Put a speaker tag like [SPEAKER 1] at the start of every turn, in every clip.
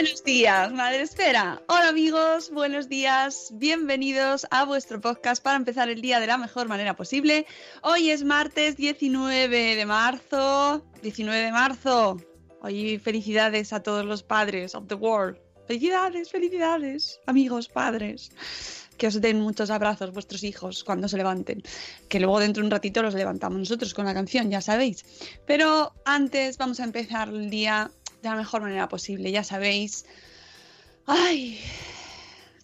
[SPEAKER 1] Buenos días, Madre Esfera. Hola amigos, buenos días. Bienvenidos a vuestro podcast para empezar el día de la mejor manera posible. Hoy es martes 19 de marzo. 19 de marzo. Hoy felicidades a todos los padres of the world. Felicidades, felicidades, amigos, padres. Que os den muchos abrazos vuestros hijos cuando se levanten. Que luego dentro de un ratito los levantamos nosotros con la canción, ya sabéis. Pero antes vamos a empezar el día de la mejor manera posible, ya sabéis. Ay,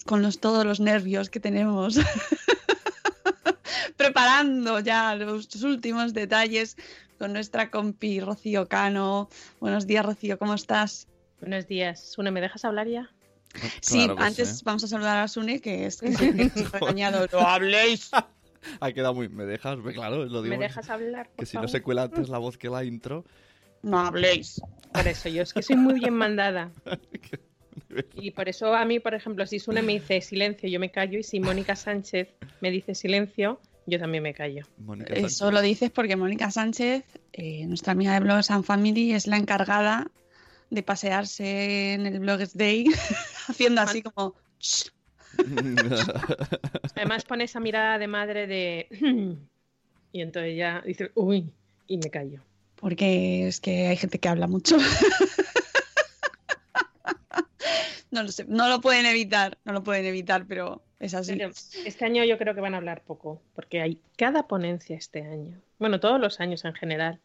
[SPEAKER 1] con los, todos los nervios que tenemos. Preparando ya los últimos detalles con nuestra compi Rocío Cano. Buenos días, Rocío, ¿cómo estás?
[SPEAKER 2] Buenos días. Sune, ¿me dejas hablar ya?
[SPEAKER 1] Sí,
[SPEAKER 3] Claro que
[SPEAKER 1] antes
[SPEAKER 3] sí.
[SPEAKER 1] vamos a saludar a Sune, que es que regañado. ¡No habléis!
[SPEAKER 3] Ha quedado muy. ¿Me dejas? Claro, lo digo.
[SPEAKER 2] ¿Me dejas hablar? por
[SPEAKER 3] Que si no se cuela antes la voz que la intro.
[SPEAKER 1] No habléis.
[SPEAKER 2] Por eso, yo es que soy muy bien mandada. Y por eso a mí, por ejemplo, si Sune me dice silencio, yo me callo. Y si Mónica Sánchez me dice silencio, yo también me callo.
[SPEAKER 3] Mónica
[SPEAKER 1] Eso lo dices porque Mónica Sánchez, eh, nuestra amiga de Blogs and Family, es la encargada de pasearse en el Blogs Day haciendo así como...
[SPEAKER 2] Además pone esa mirada de madre de... Y entonces ya dice, uy, y me callo.
[SPEAKER 1] Porque es que hay gente que habla mucho. No lo sé, no lo pueden evitar, no lo pueden evitar, pero es así.
[SPEAKER 2] Este año yo creo que van a hablar poco, porque hay cada ponencia este año. Bueno, todos los años en general.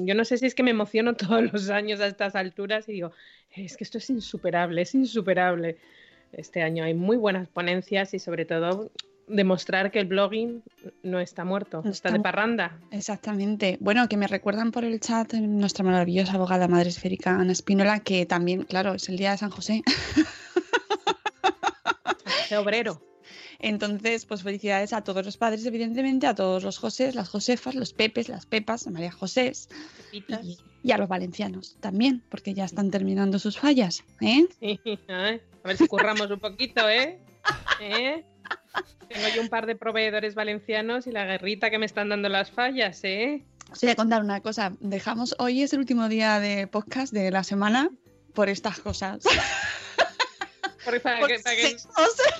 [SPEAKER 2] Yo no sé si es que me emociono todos los años a estas alturas y digo, es que esto es insuperable, es insuperable. Este año hay muy buenas ponencias y sobre todo demostrar que el blogging no está muerto,
[SPEAKER 1] No
[SPEAKER 2] está
[SPEAKER 1] está
[SPEAKER 2] de parranda.
[SPEAKER 1] Exactamente. Bueno, que me recuerdan por el chat nuestra maravillosa abogada madre esférica Ana Espínola, que también, claro, es el día de San José.
[SPEAKER 2] Ese obrero.
[SPEAKER 1] Entonces, pues felicidades a todos los padres, evidentemente, a todos los Josés, las Josefas, los Pepes, las Pepas, a María Josés y, y a los valencianos también, porque ya están terminando sus fallas. ¿eh?
[SPEAKER 2] Sí, a ver si curramos un poquito, ¿eh? ¿Eh? Tengo yo un par de proveedores valencianos y la guerrita que me están dando las fallas, ¿eh?
[SPEAKER 1] Os voy a contar una cosa. Dejamos, hoy es el último día de podcast de la semana por estas cosas.
[SPEAKER 2] Porque para
[SPEAKER 1] Porque
[SPEAKER 2] que- para que-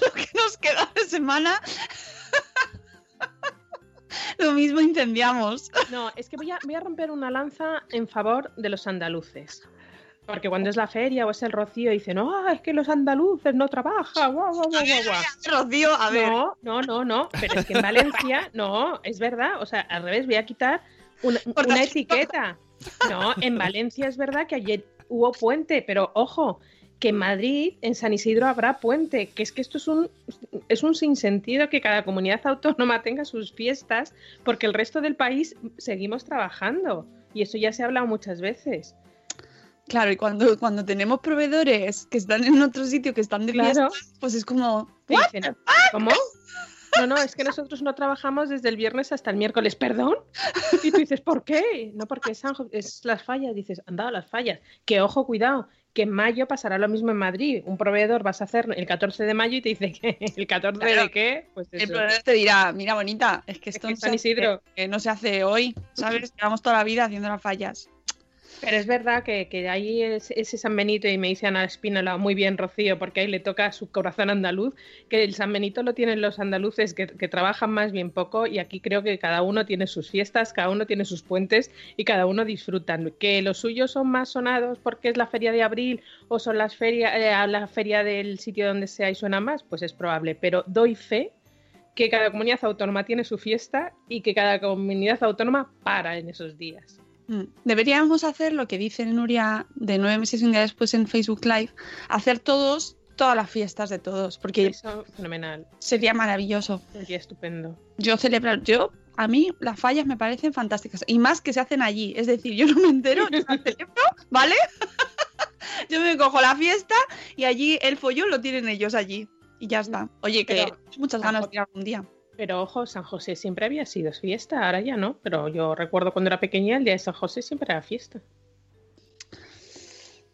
[SPEAKER 1] lo que nos queda de semana. lo mismo incendiamos.
[SPEAKER 2] No, es que voy a, voy a romper una lanza en favor de los andaluces. Porque cuando es la feria o es el rocío dicen, no, es que los andaluces no trabajan. guau, guau, guau, guau, guau".
[SPEAKER 1] Rocío, a ver.
[SPEAKER 2] No, no, no, no. Pero es que en Valencia, no, es verdad. O sea, al revés, voy a quitar una, una etiqueta. No, en Valencia es verdad que ayer hubo puente, pero ojo, que en Madrid, en San Isidro, habrá puente, que es que esto es un, es un sinsentido que cada comunidad autónoma tenga sus fiestas, porque el resto del país seguimos trabajando. Y eso ya se ha hablado muchas veces.
[SPEAKER 1] Claro, y cuando, cuando tenemos proveedores que están en otro sitio, que están de
[SPEAKER 2] Claro.
[SPEAKER 1] fiesta, pues es como...
[SPEAKER 2] Te
[SPEAKER 1] "What
[SPEAKER 2] dicen,
[SPEAKER 1] the
[SPEAKER 2] ¿Cómo? No, no, es que nosotros no trabajamos desde el viernes hasta el miércoles, ¿perdón? Y tú dices, ¿por qué? No, porque es, es las fallas, dices, han dado las fallas. Que ojo, cuidado, que en mayo pasará lo mismo en Madrid. Un proveedor vas a hacer el 14 de mayo y te dice que el 14
[SPEAKER 1] Claro.
[SPEAKER 2] de qué, pues
[SPEAKER 1] El proveedor te dirá, mira bonita, es que esto
[SPEAKER 2] que
[SPEAKER 1] no, se hace, eh, no se hace hoy, ¿sabes? Llevamos toda la vida haciendo las fallas.
[SPEAKER 2] Pero es verdad que, que ahí es, ese San Benito, y me dice Ana Espínola, muy bien, Rocío, porque ahí le toca su corazón andaluz, que el San Benito lo tienen los andaluces que, que trabajan más bien poco, y aquí creo que cada uno tiene sus fiestas, cada uno tiene sus puentes y cada uno disfrutan. Que los suyos son más sonados porque es la feria de abril o son las ferias, eh, la feria del sitio donde sea y suena más, pues es probable. Pero doy fe que cada comunidad autónoma tiene su fiesta y que cada comunidad autónoma para en esos días.
[SPEAKER 1] Mm. Deberíamos hacer lo que dice Nuria de nueve meses y un día después en Facebook Live, hacer todos, todas las fiestas de todos, porque
[SPEAKER 2] Eso, fenomenal.
[SPEAKER 1] sería maravilloso.
[SPEAKER 2] Sería estupendo.
[SPEAKER 1] Yo celebrar, yo, a mí las fallas me parecen fantásticas, y más que se hacen allí, es decir, yo no me entero, yo las celebro, ¿vale? yo me cojo la fiesta y allí el follón lo tienen ellos allí. Y ya está. Oye, que
[SPEAKER 2] Pero-
[SPEAKER 1] muchas ganas de ir algún día.
[SPEAKER 2] Pero ojo, San José siempre había sido fiesta, ahora ya no. Pero yo recuerdo cuando era pequeña, el día de San José siempre era fiesta.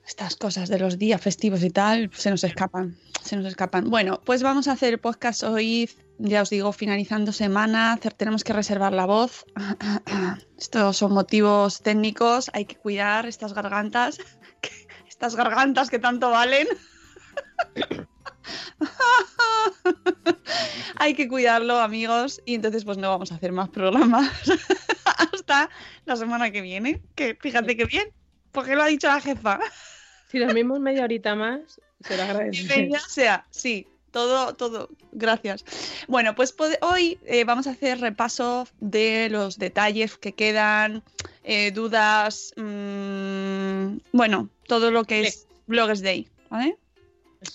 [SPEAKER 1] Estas cosas de los días festivos y tal se nos escapan, se nos escapan. Bueno, pues vamos a hacer el podcast hoy, ya os digo, finalizando semana, tenemos que reservar la voz. Estos son motivos técnicos, hay que cuidar estas gargantas, estas gargantas que tanto valen. hay que cuidarlo, amigos, y entonces pues no vamos a hacer más programas hasta la semana que viene, que fíjate que bien, porque lo ha dicho la jefa.
[SPEAKER 2] Si dormimos media horita más, será agradecido.
[SPEAKER 1] Sea, sí, todo, todo, gracias. Bueno, pues hoy eh, vamos a hacer repaso de los detalles que quedan, eh, dudas, mm, bueno, todo lo que es Bloggers Day, ¿vale?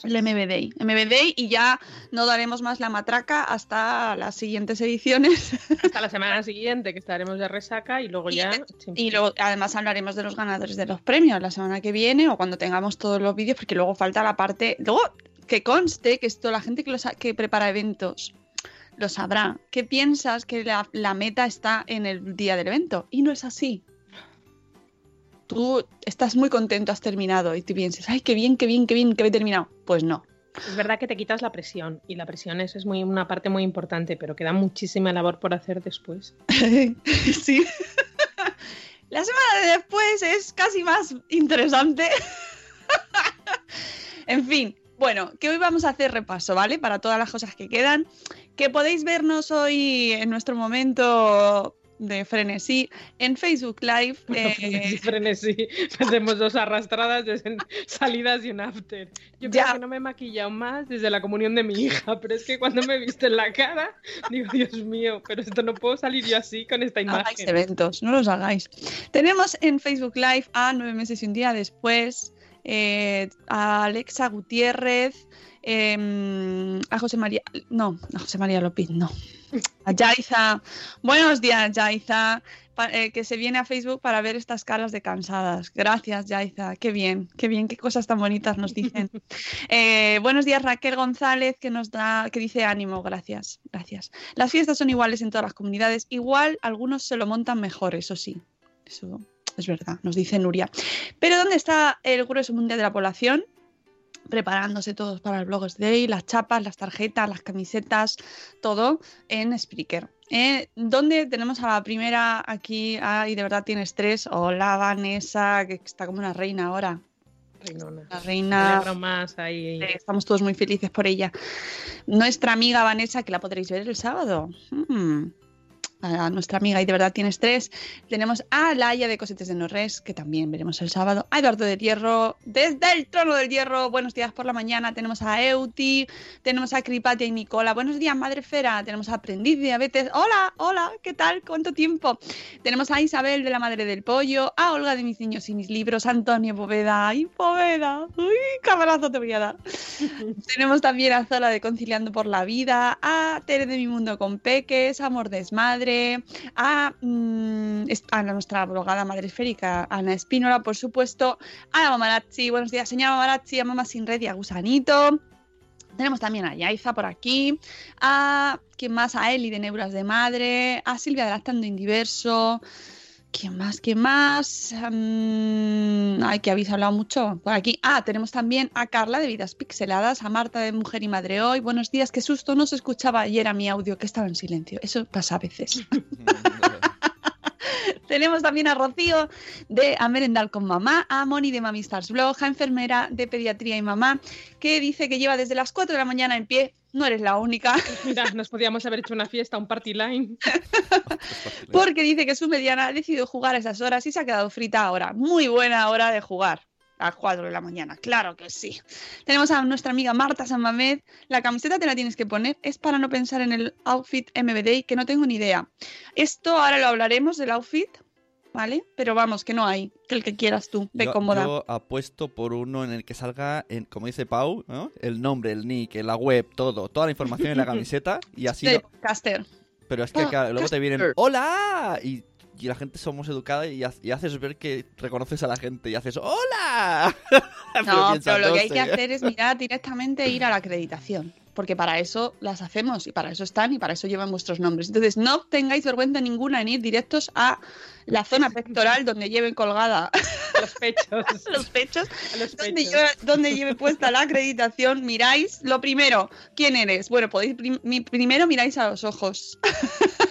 [SPEAKER 1] El MB Day. MB Day y ya no daremos más la matraca hasta las siguientes ediciones.
[SPEAKER 2] Hasta la semana siguiente, que estaremos de resaca y luego ya.
[SPEAKER 1] Y luego, además, hablaremos de los ganadores de los premios la semana que viene o cuando tengamos todos los vídeos, porque luego falta la parte. Luego, que conste que esto, la gente que, los que prepara eventos lo sabrá. Que piensas que la, la meta está en el día del evento y no es así. Tú estás muy contento, has terminado y tú piensas, ay, qué bien, qué bien, qué bien que he terminado. Pues no.
[SPEAKER 2] Es verdad que te quitas la presión y la presión es, es muy, una parte muy importante, pero queda muchísima labor por hacer después.
[SPEAKER 1] sí. La semana de después es casi más interesante. en fin, bueno, que hoy vamos a hacer repaso, ¿vale? Para todas las cosas que quedan. Que podéis vernos hoy en nuestro momento de frenesí en Facebook Live. eh,
[SPEAKER 2] frenesí. Hacemos dos arrastradas, en- salidas y un after. Yo
[SPEAKER 1] Ya.
[SPEAKER 2] creo que no me he maquillado más desde la comunión de mi hija, pero es que cuando me he visto en la cara, digo, Dios mío, pero esto no puedo salir yo así con esta
[SPEAKER 1] hagáis
[SPEAKER 2] imagen.
[SPEAKER 1] eventos, no los hagáis. Tenemos en Facebook Live a nueve meses y un día después eh, a Alexa Gutiérrez, em, a José María, no, a José María López, no, a Yaiza. Buenos días, Yaiza, pa- eh, que se viene a Facebook para ver estas caras de cansadas. Gracias, Yaiza, qué bien, qué bien, qué cosas tan bonitas nos dicen. Eh, buenos días, Raquel González, que nos da, que dice ánimo, gracias, gracias. Las fiestas son iguales en todas las comunidades. Igual algunos se lo montan mejor, eso sí. Eso es verdad, nos dice Nuria. Pero ¿dónde está el grueso mundial de la población? Preparándose todos para el Bloggers Day, las chapas, las tarjetas, las camisetas, todo en Spreaker. Eh, ¿Dónde tenemos a la primera aquí? Ay, de verdad tienes tres. Hola, Vanessa, que está como una reina ahora.
[SPEAKER 2] Reinona.
[SPEAKER 1] La reina.
[SPEAKER 2] más ahí.
[SPEAKER 1] Eh, Estamos todos muy felices por ella. Nuestra amiga Vanessa, que la podréis ver el sábado. Mm. A nuestra amiga y de verdad tienes tres. Tenemos a Laia de Cosetes de Norres, que también veremos el sábado. A Eduardo del Hierro, desde el trono del Hierro. Buenos días por la mañana. Tenemos a Euti, tenemos a Cripatia y Nicola. Buenos días, Madre Fera. Tenemos a Aprendiz Diabetes. Hola, hola, ¿qué tal? ¿Cuánto tiempo? Tenemos a Isabel de la Madre del Pollo, a Olga de Mis Niños y Mis Libros, a Antonio Poveda. ¡Ay, Poveda! ¡Uy, cabrazo te voy a dar! tenemos también a Zola de Conciliando por la Vida, a Tere de Mi Mundo con Peques, Amor Desmadre a, mm, a nuestra abogada madre esférica, Ana Espínola, por supuesto, a la Mamarazzi, buenos días, señora Mamarazzi, a Mamá Sin Red y a Gusanito. Tenemos también a Yaiza por aquí, a ¿quién más? A Eli de Neuras de Madre, a Silvia de Lactando Indiverso. ¿Quién más? ¿Quién más? Mm, ay, que habéis hablado mucho por aquí. Ah, tenemos también a Carla de Vidas Pixeladas, a Marta de Mujer y Madre Hoy. Buenos días, qué susto, no se escuchaba ayer a mi audio que estaba en silencio. Eso pasa a veces. Tenemos también a Rocío de A Merendar con Mamá, a Moni de Mami Stars Blog, a enfermera de Pediatría y Mamá, que dice que lleva desde las 4 de la mañana en pie. No eres la única.
[SPEAKER 2] Mira, nos podíamos haber hecho una fiesta, un party line.
[SPEAKER 1] Porque dice que su mediana ha decidido jugar a esas horas y se ha quedado frita ahora. Muy buena hora de jugar. A las 4 de la mañana, claro que sí. Tenemos a nuestra amiga Marta San Mamed. La camiseta te la tienes que poner. Es para no pensar en el outfit MBD, que no tengo ni idea. Esto ahora lo hablaremos del outfit, ¿vale? Pero vamos, que no hay. Que el que quieras tú, de
[SPEAKER 3] yo,
[SPEAKER 1] cómoda.
[SPEAKER 3] Yo apuesto por uno en el que salga, en, como dice Pau, ¿no? el nombre, el nick, la web, todo, toda la información en la camiseta y así.
[SPEAKER 1] De
[SPEAKER 3] no-
[SPEAKER 1] Caster.
[SPEAKER 3] Pero es que
[SPEAKER 1] Ah,
[SPEAKER 3] claro, luego te vienen. ¡Hola! Y, y la gente somos educada y, ha- y haces ver que reconoces a la gente y haces ¡Hola!
[SPEAKER 1] No, pero lo que hay que hacer es mirar directamente e ir a la acreditación. Porque para eso las hacemos y para eso están y para eso llevan vuestros nombres. Entonces, no tengáis vergüenza ninguna en ir directos a la zona pectoral donde lleven colgada
[SPEAKER 2] Los pechos.
[SPEAKER 1] los pechos,
[SPEAKER 2] los
[SPEAKER 1] donde
[SPEAKER 2] pechos.
[SPEAKER 1] lleve, donde lleve puesta la acreditación, miráis lo primero, ¿quién eres? Bueno, podéis prim- mi- primero miráis a los ojos,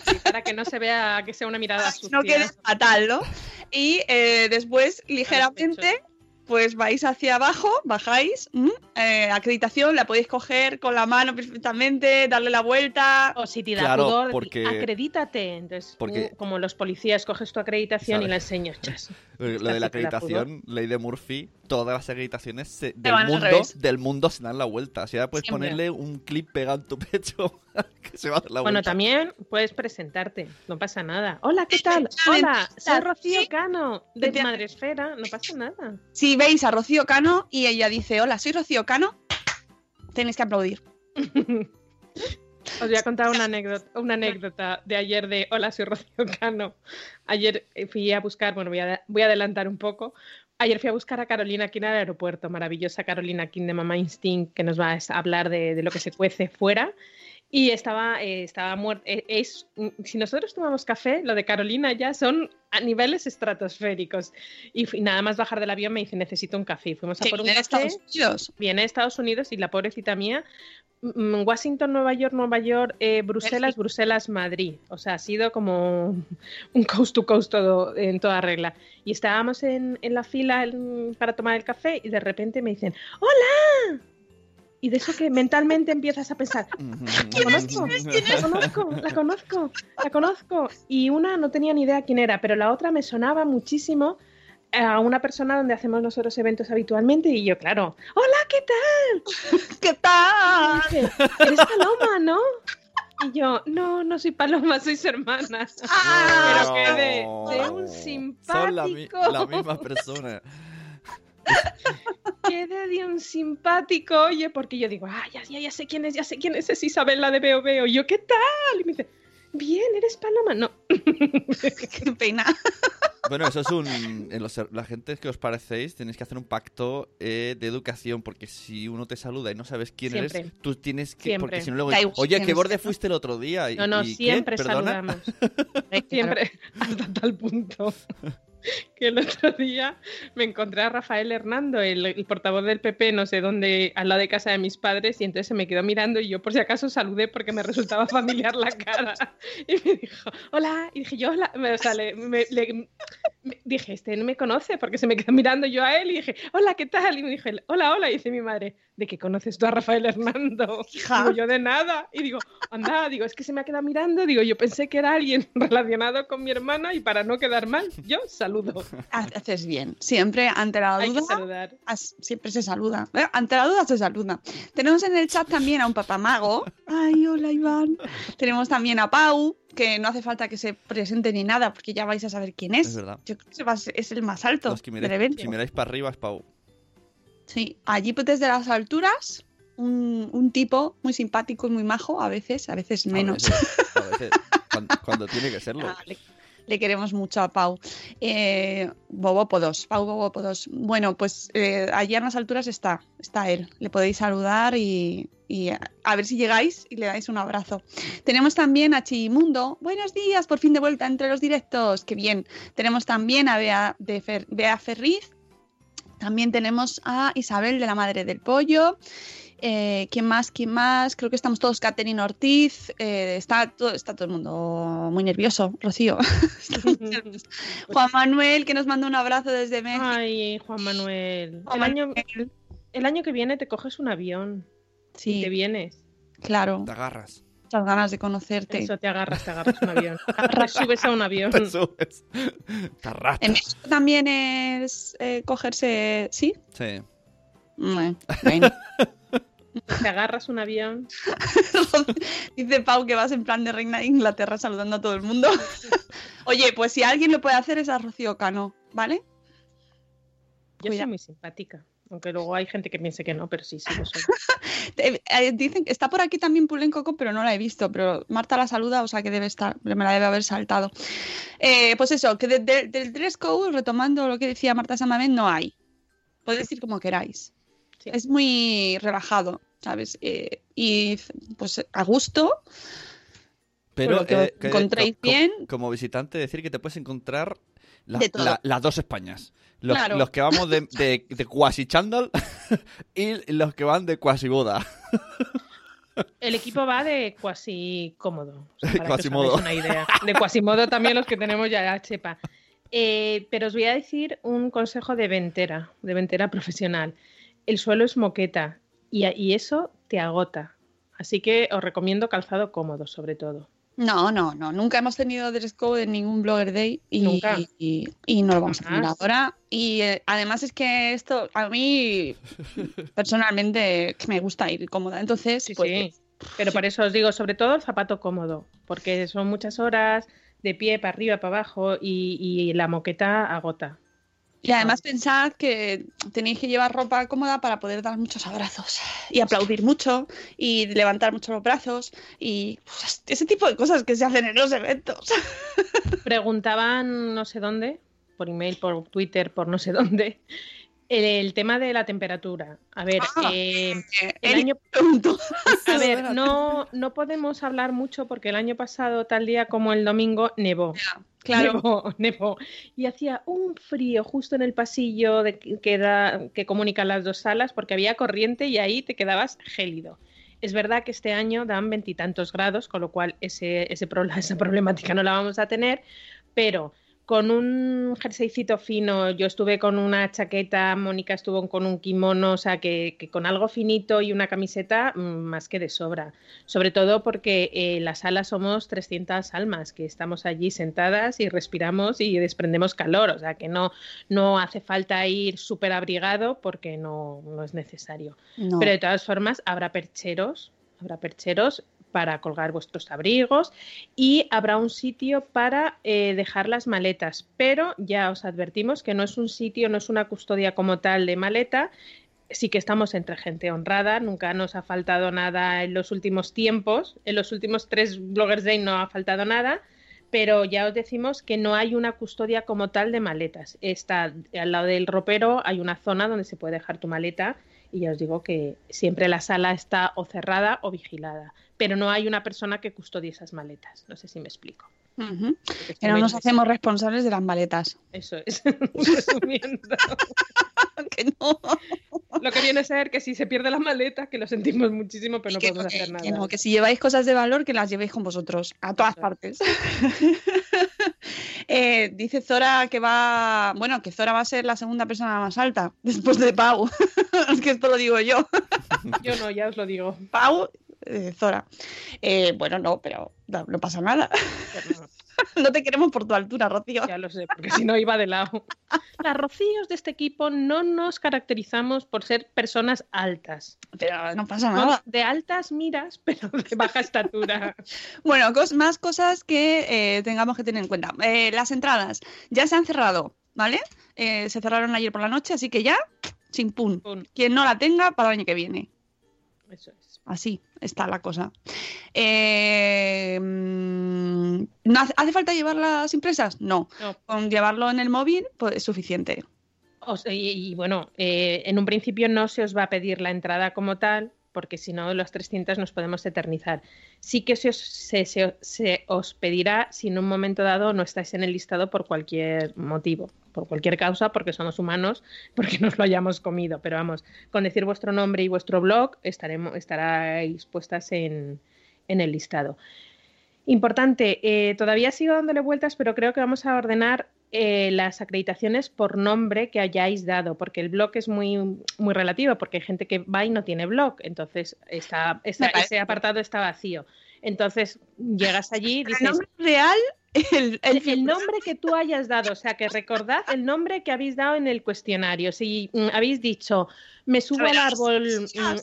[SPEAKER 2] Sí, para que no se vea que sea una mirada sucia.
[SPEAKER 1] no quede fatal, ¿no? Y eh, después, ligeramente. Pues vais hacia abajo, bajáis. Eh, acreditación, la podéis coger con la mano perfectamente, darle la vuelta.
[SPEAKER 2] O si te da
[SPEAKER 3] Claro,
[SPEAKER 2] pudor,
[SPEAKER 3] porque-
[SPEAKER 2] acredítate. Entonces, tú, como los policías, coges tu acreditación
[SPEAKER 3] ¿Sabes?
[SPEAKER 2] y la enseñas. Chas.
[SPEAKER 3] Lo de la acreditación, ley de Murphy, todas las acreditaciones se- del, mundo, del mundo se dan la vuelta. Si ahora puedes
[SPEAKER 1] Siempre.
[SPEAKER 3] ponerle un clip pegado en tu pecho que se va a dar la
[SPEAKER 2] Bueno,
[SPEAKER 3] vuelta.
[SPEAKER 2] también puedes presentarte, no pasa nada. Hola, ¿qué tal? Hola, soy Rocío. Cano, de. Madresfera, no pasa nada.
[SPEAKER 1] Si veis a Rocío Cano y ella dice, hola, soy Rocío Cano, tenéis que aplaudir.
[SPEAKER 2] Os voy a contar una anécdota, una anécdota de ayer de Hola, soy Rocío Cano. Ayer eh, fui a buscar, bueno, voy a, voy a adelantar un poco. Ayer fui a buscar a Carolina King al aeropuerto, maravillosa Carolina King de Mamá Instinct, que nos va a hablar de, de lo que se cuece fuera. Y estaba, eh, estaba muerta. Es, si nosotros tomamos café, lo de Carolina ya son a niveles estratosféricos. Y fui- nada más bajar del avión me dice, necesito un café. Y Fuimos a por un café
[SPEAKER 1] Estados Unidos.
[SPEAKER 2] viene de Estados Unidos y la pobrecita mía, mm, Washington, Nueva York, Nueva York, eh, Bruselas. Bruselas, Madrid. O sea, ha sido como un coast to coast todo en toda regla. Y estábamos en, en la fila para tomar el café y de repente me dicen, ¡Hola! Y de eso que mentalmente empiezas a pensar, la conozco, la conozco, la conozco, la conozco. Y una no tenía ni idea quién era, pero la otra me sonaba muchísimo a una persona donde hacemos nosotros eventos habitualmente y yo, claro, hola, ¿qué tal?
[SPEAKER 1] ¿Qué tal?
[SPEAKER 2] Y dice, eres Paloma, ¿no? Y yo, no, no soy Paloma, soy su hermana.
[SPEAKER 1] Ah,
[SPEAKER 2] Pero que de, de un
[SPEAKER 3] Son la, mi-
[SPEAKER 2] simpático.
[SPEAKER 3] la misma persona.
[SPEAKER 2] Quedé de un simpático, oye, porque yo digo, ah, ya, ya, ya sé quién es, ya sé quién es, es Isabela de Veo Veo. Y yo, ¿qué tal? Y me dice, bien, ¿eres Paloma? No.
[SPEAKER 1] Qué pena.
[SPEAKER 3] Bueno, eso es un. En los, la gente que os parecéis, tenéis que hacer un pacto eh, de educación, porque si uno te saluda y no sabes quién
[SPEAKER 2] Siempre.
[SPEAKER 3] eres, tú tienes que.
[SPEAKER 2] Siempre.
[SPEAKER 3] Porque si no, luego. Oye, ¿qué borde fuiste el otro día? Y-
[SPEAKER 2] No, no,
[SPEAKER 3] y ¿qué?
[SPEAKER 2] siempre
[SPEAKER 3] ¿Perdona?
[SPEAKER 2] saludamos. Siempre, hasta tal punto que el otro día me encontré a Rafael Hernando, el, portavoz del PP, no sé dónde, al lado de casa de mis padres, y entonces se me quedó mirando y yo por si acaso saludé porque me resultaba familiar la cara. Y me dijo, hola, y dije yo, hola, me, o sea, le- dije, este no me conoce porque se me quedó mirando yo a él y dije, hola, ¿qué tal? Y me dije, hola, hola. Y dice mi madre, ¿de qué conoces tú a Rafael Hernando?
[SPEAKER 1] Hija.
[SPEAKER 2] Digo, yo de nada. Y digo, anda, digo, es que se me ha quedado mirando. Digo, yo pensé que era alguien relacionado con mi hermana y para no quedar mal, yo saludo.
[SPEAKER 1] Haces bien. Siempre ante la
[SPEAKER 2] Hay que
[SPEAKER 1] duda,
[SPEAKER 2] saludar.
[SPEAKER 1] as- siempre se saluda. Eh, Ante la duda se saluda. Tenemos en el chat también a un papamago. Ay, hola Iván. Tenemos también a Pau, que no hace falta que se presente ni nada, porque ya vais a saber quién es.
[SPEAKER 3] Es verdad.
[SPEAKER 1] Yo creo que es el más alto
[SPEAKER 3] Los que
[SPEAKER 1] del evento.
[SPEAKER 3] si miráis para arriba es Pau.
[SPEAKER 1] Sí, allí pues, desde las alturas, un, un tipo muy simpático y muy majo, a veces, a veces menos.
[SPEAKER 3] A veces, a veces, cuando, cuando tiene que serlo.
[SPEAKER 1] Le, queremos mucho a Pau. Eh, Pau Bobópodos. Bueno, pues eh, allí a las alturas está, está él. Le podéis saludar y, a, ver si llegáis y le dais un abrazo. Tenemos también a Chimundo. Buenos días, por fin de vuelta entre los directos. Qué bien. Tenemos también a de Bea Ferriz. También tenemos a Isabel de la Madre del Pollo. Eh, ¿Quién más? ¿Quién más? Creo que estamos todos. Catherine Ortiz. eh, está, todo, está todo el mundo muy nervioso. Rocío. Juan Manuel, que nos manda un abrazo desde México.
[SPEAKER 2] Ay, Juan Manuel.
[SPEAKER 1] Juan
[SPEAKER 2] El año,
[SPEAKER 1] Manuel.
[SPEAKER 2] el año que viene te coges un avión y
[SPEAKER 1] Sí,
[SPEAKER 2] te vienes.
[SPEAKER 1] claro.
[SPEAKER 3] Te agarras.
[SPEAKER 1] Muchas ganas de conocerte.
[SPEAKER 2] Eso, te agarras, te agarras un avión. Te subes a un avión.
[SPEAKER 3] Te subes. Te arrastras.
[SPEAKER 1] En México también es eh, cogerse. ¿Sí?
[SPEAKER 3] Sí.
[SPEAKER 1] Bueno.
[SPEAKER 2] Te agarras un avión.
[SPEAKER 1] Dice Pau que vas en plan de reina de Inglaterra saludando a todo el mundo. Oye, pues si alguien lo puede hacer es a Rocío Cano, ¿vale?
[SPEAKER 2] Yo soy muy simpática. Aunque luego hay gente que piense que no, pero sí, sí lo soy.
[SPEAKER 1] Eh, eh, dicen que está por aquí también Pulen Coco, pero no la he visto. Pero Marta la saluda, o sea que debe estar, me la debe haber saltado. Eh, pues eso, que de- de- del dress code, retomando lo que decía Marta Samamed, no hay. Podéis decir como queráis.
[SPEAKER 2] Sí.
[SPEAKER 1] Es muy relajado, ¿sabes? Eh, y pues a gusto.
[SPEAKER 3] Pero
[SPEAKER 1] que
[SPEAKER 3] eh, que-
[SPEAKER 1] encontréis
[SPEAKER 3] co- co-
[SPEAKER 1] bien.
[SPEAKER 3] Como visitante, decir que te puedes encontrar la-
[SPEAKER 1] De todo.
[SPEAKER 3] la- las dos Españas. Los,
[SPEAKER 1] Claro.
[SPEAKER 3] los que vamos de, de, de cuasi chándal y los que van de cuasi boda.
[SPEAKER 2] El equipo va de cuasi cómodo. o sea, para que os
[SPEAKER 3] Quasimodo.
[SPEAKER 2] hagáis una idea. De cuasimodo también los que tenemos ya la chepa. Eh, pero os voy a decir un consejo de ventera, de ventera profesional. El suelo es moqueta y, y eso te agota. Así que os recomiendo calzado cómodo, sobre todo.
[SPEAKER 1] No, no, no. Nunca hemos tenido dress code en ningún Blogger Day y,
[SPEAKER 2] Nunca.
[SPEAKER 1] y, y no lo vamos a tener ahora. Y eh, además es que esto a mí personalmente que me gusta ir cómoda. Entonces,
[SPEAKER 2] Sí,
[SPEAKER 1] pues,
[SPEAKER 2] sí. Pero por eso os digo, sobre todo el zapato cómodo, porque son muchas horas de pie para arriba, para abajo y, y la moqueta agota.
[SPEAKER 1] Y además pensad que tenéis que llevar ropa cómoda para poder dar muchos abrazos y aplaudir mucho y levantar mucho los brazos y pues, ese tipo de cosas que se hacen en los eventos.
[SPEAKER 2] Preguntaban no sé dónde, por email, por Twitter, por no sé dónde, el, el tema de la temperatura. A ver,
[SPEAKER 1] Ah,
[SPEAKER 2] eh,
[SPEAKER 1] Eh,
[SPEAKER 2] el
[SPEAKER 1] Eric
[SPEAKER 2] año, a ver, no, no podemos hablar mucho porque el año pasado, tal día como el domingo, nevó.
[SPEAKER 1] Claro.
[SPEAKER 2] Nevó, nevó. Y hacía un frío justo en el pasillo de, que, da- que comunica las dos salas porque había corriente y ahí te quedabas gélido. Es verdad que este año dan veintitantos grados, con lo cual ese, ese esa problemática no la vamos a tener, pero con un jerseycito fino, yo estuve con una chaqueta, Mónica estuvo con un kimono, o sea que, que con algo finito y una camiseta mm, más que de sobra. Sobre todo porque eh, la sala somos 300 almas que estamos allí sentadas y respiramos y desprendemos calor, o sea que no, no hace falta ir súper abrigado porque no, no es necesario.
[SPEAKER 1] No.
[SPEAKER 2] Pero de todas formas habrá percheros, habrá percheros para colgar vuestros abrigos y habrá un sitio para eh, dejar las maletas. Pero ya os advertimos que no es un sitio, no es una custodia como tal de maleta. Sí que estamos entre gente honrada, nunca nos ha faltado nada en los últimos tiempos, en los últimos tres Bloggers Day no ha faltado nada, pero ya os decimos que no hay una custodia como tal de maletas. Está al lado del ropero, hay una zona donde se puede dejar tu maleta y ya os digo que siempre la sala está o cerrada o vigilada, pero no hay una persona que custodie esas maletas. No sé si me explico. Porque
[SPEAKER 1] Que no nos hacemos responsables de las maletas.
[SPEAKER 2] Eso es, resumiendo.
[SPEAKER 1] que no.
[SPEAKER 2] Lo que viene a ser que si se pierde la maleta, que lo sentimos muchísimo, pero no podemos
[SPEAKER 1] que-
[SPEAKER 2] hacer nada.
[SPEAKER 1] que no, que si lleváis cosas de valor, que las llevéis con vosotros, a todas
[SPEAKER 2] Eso.
[SPEAKER 1] partes. Eh, dice Zora que va. Bueno, que Zora va a ser la segunda persona más alta después de Pau. es que esto lo digo yo.
[SPEAKER 2] Yo no, ya os lo digo.
[SPEAKER 1] Pau, eh, Zora. Eh, bueno, no, pero no, no pasa nada. no te queremos por tu altura, Rocío.
[SPEAKER 2] Ya lo sé, porque si no iba de lado. Las Rocíos de este equipo no nos caracterizamos por ser personas altas.
[SPEAKER 1] Pero no pasa
[SPEAKER 2] Somos
[SPEAKER 1] nada.
[SPEAKER 2] de altas miras, pero de baja estatura.
[SPEAKER 1] Bueno, cos- más cosas que eh, tengamos que tener en cuenta. Eh, las entradas ya se han cerrado, ¿vale? Eh, se cerraron ayer por la noche, así que ya, sin pun.
[SPEAKER 2] Pun.
[SPEAKER 1] Quien no la tenga para el año que viene.
[SPEAKER 2] Eso es.
[SPEAKER 1] Así está la cosa. Eh, mm, ¿no hace, hace falta llevar las impresas? No.
[SPEAKER 2] No.
[SPEAKER 1] Con llevarlo en el móvil pues, es suficiente.
[SPEAKER 2] O sea, y, y bueno, eh, en un principio no se os va a pedir la entrada como tal, porque si no, los 300 nos podemos eternizar. Sí que se os, pedirá si en un momento dado no estáis en el listado por cualquier motivo, por cualquier causa, porque somos humanos, porque nos lo hayamos comido. Pero vamos, con decir vuestro nombre y vuestro blog estaremos, estaráis puestas en, en el listado. Importante, eh, todavía sigo dándole vueltas, pero creo que vamos a ordenar eh, las acreditaciones por nombre que hayáis dado, porque el blog es muy, muy relativo, porque hay gente que va y no tiene blog, entonces está, ese apartado está vacío. Entonces llegas allí y
[SPEAKER 1] El
[SPEAKER 2] dices,
[SPEAKER 1] nombre real, el, el
[SPEAKER 2] nombre que tú hayas dado, o sea, que recordad el nombre que habéis dado en el cuestionario. Si mm, habéis dicho, me subo al árbol, mm,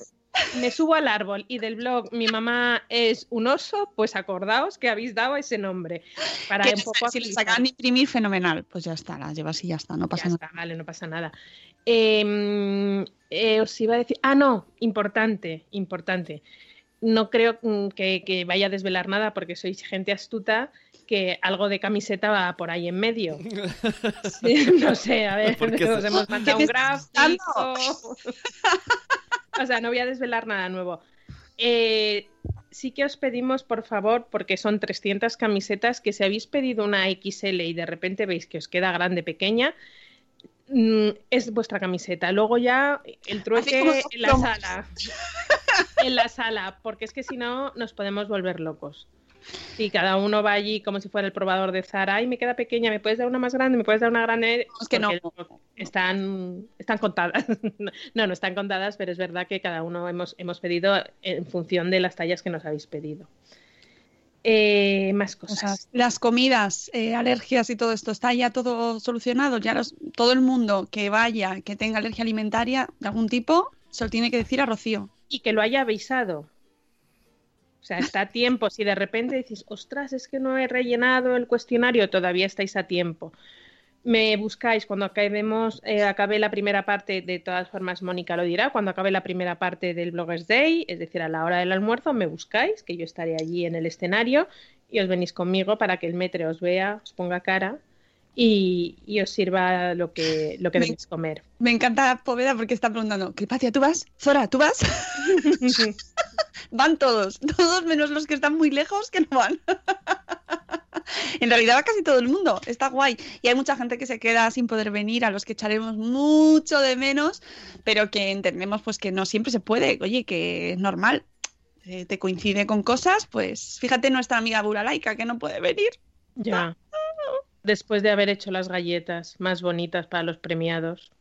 [SPEAKER 2] me subo al árbol y del blog mi mamá es un oso, pues acordaos que habéis dado ese nombre. Para un poco
[SPEAKER 1] si le
[SPEAKER 2] agilizar.
[SPEAKER 1] sacan imprimir, fenomenal. Pues ya está, las llevas y ya está, no pasa
[SPEAKER 2] Ya
[SPEAKER 1] nada.
[SPEAKER 2] está, vale, no pasa nada. Eh, eh, os iba a decir, ah, no, importante, importante. No creo mm, que, que vaya a desvelar nada porque sois gente astuta que algo de camiseta va por ahí en medio. Sí, no sé, a ver,
[SPEAKER 3] ¿Por qué
[SPEAKER 2] os
[SPEAKER 3] se-
[SPEAKER 2] hemos mandado
[SPEAKER 1] ¿Qué
[SPEAKER 2] un gráfico. O sea, no voy a desvelar nada nuevo. Eh, sí que os pedimos, por favor, porque son 300 camisetas, que si habéis pedido una XL y de repente veis que os queda grande, pequeña, mm, es vuestra camiseta. Luego ya el trueque en la sala. en la sala, porque es que si no nos podemos volver locos. Y cada uno va allí como si fuera el probador de Zara. Ay, me queda pequeña, ¿me puedes dar una más grande? ¿Me puedes dar una grande?
[SPEAKER 1] Es que no.
[SPEAKER 2] Están, están contadas. no, no están contadas, pero es verdad que cada uno hemos, hemos pedido en función de las tallas que nos habéis pedido. Eh, más
[SPEAKER 1] O sea,
[SPEAKER 2] cosas.
[SPEAKER 1] las comidas, eh, alergias y todo esto, ¿está ya todo solucionado? Ya los- todo el mundo que vaya, que tenga alergia alimentaria de algún tipo, se lo tiene que decir a Rocío.
[SPEAKER 2] y que lo haya avisado. O sea, está a tiempo. Si de repente dices, ostras, es que no he rellenado el cuestionario, todavía estáis a tiempo. Me buscáis cuando acabemos, eh, acabe la primera parte, de todas formas Mónica lo dirá, cuando acabe la primera parte del Bloggers Day, es decir, a la hora del almuerzo, me buscáis, que yo estaré allí en el escenario y os venís conmigo para que el metre os vea, os ponga cara y, y os sirva lo que, lo que
[SPEAKER 1] Me-
[SPEAKER 2] debéis comer.
[SPEAKER 1] Me encanta Poveda porque está preguntando, Cripatia, ¿tú vas? Zora, ¿tú vas? van todos, todos menos los que están muy lejos que no van. en realidad va casi todo el mundo, está guay. Y hay mucha gente que se queda sin poder venir, a los que echaremos mucho de menos, pero que entendemos pues que no siempre se puede, oye, que es normal. Eh, te coincide con cosas, pues fíjate nuestra amiga Buralaika que no puede venir.
[SPEAKER 2] Ya. Después de haber hecho las galletas más bonitas para los premiados.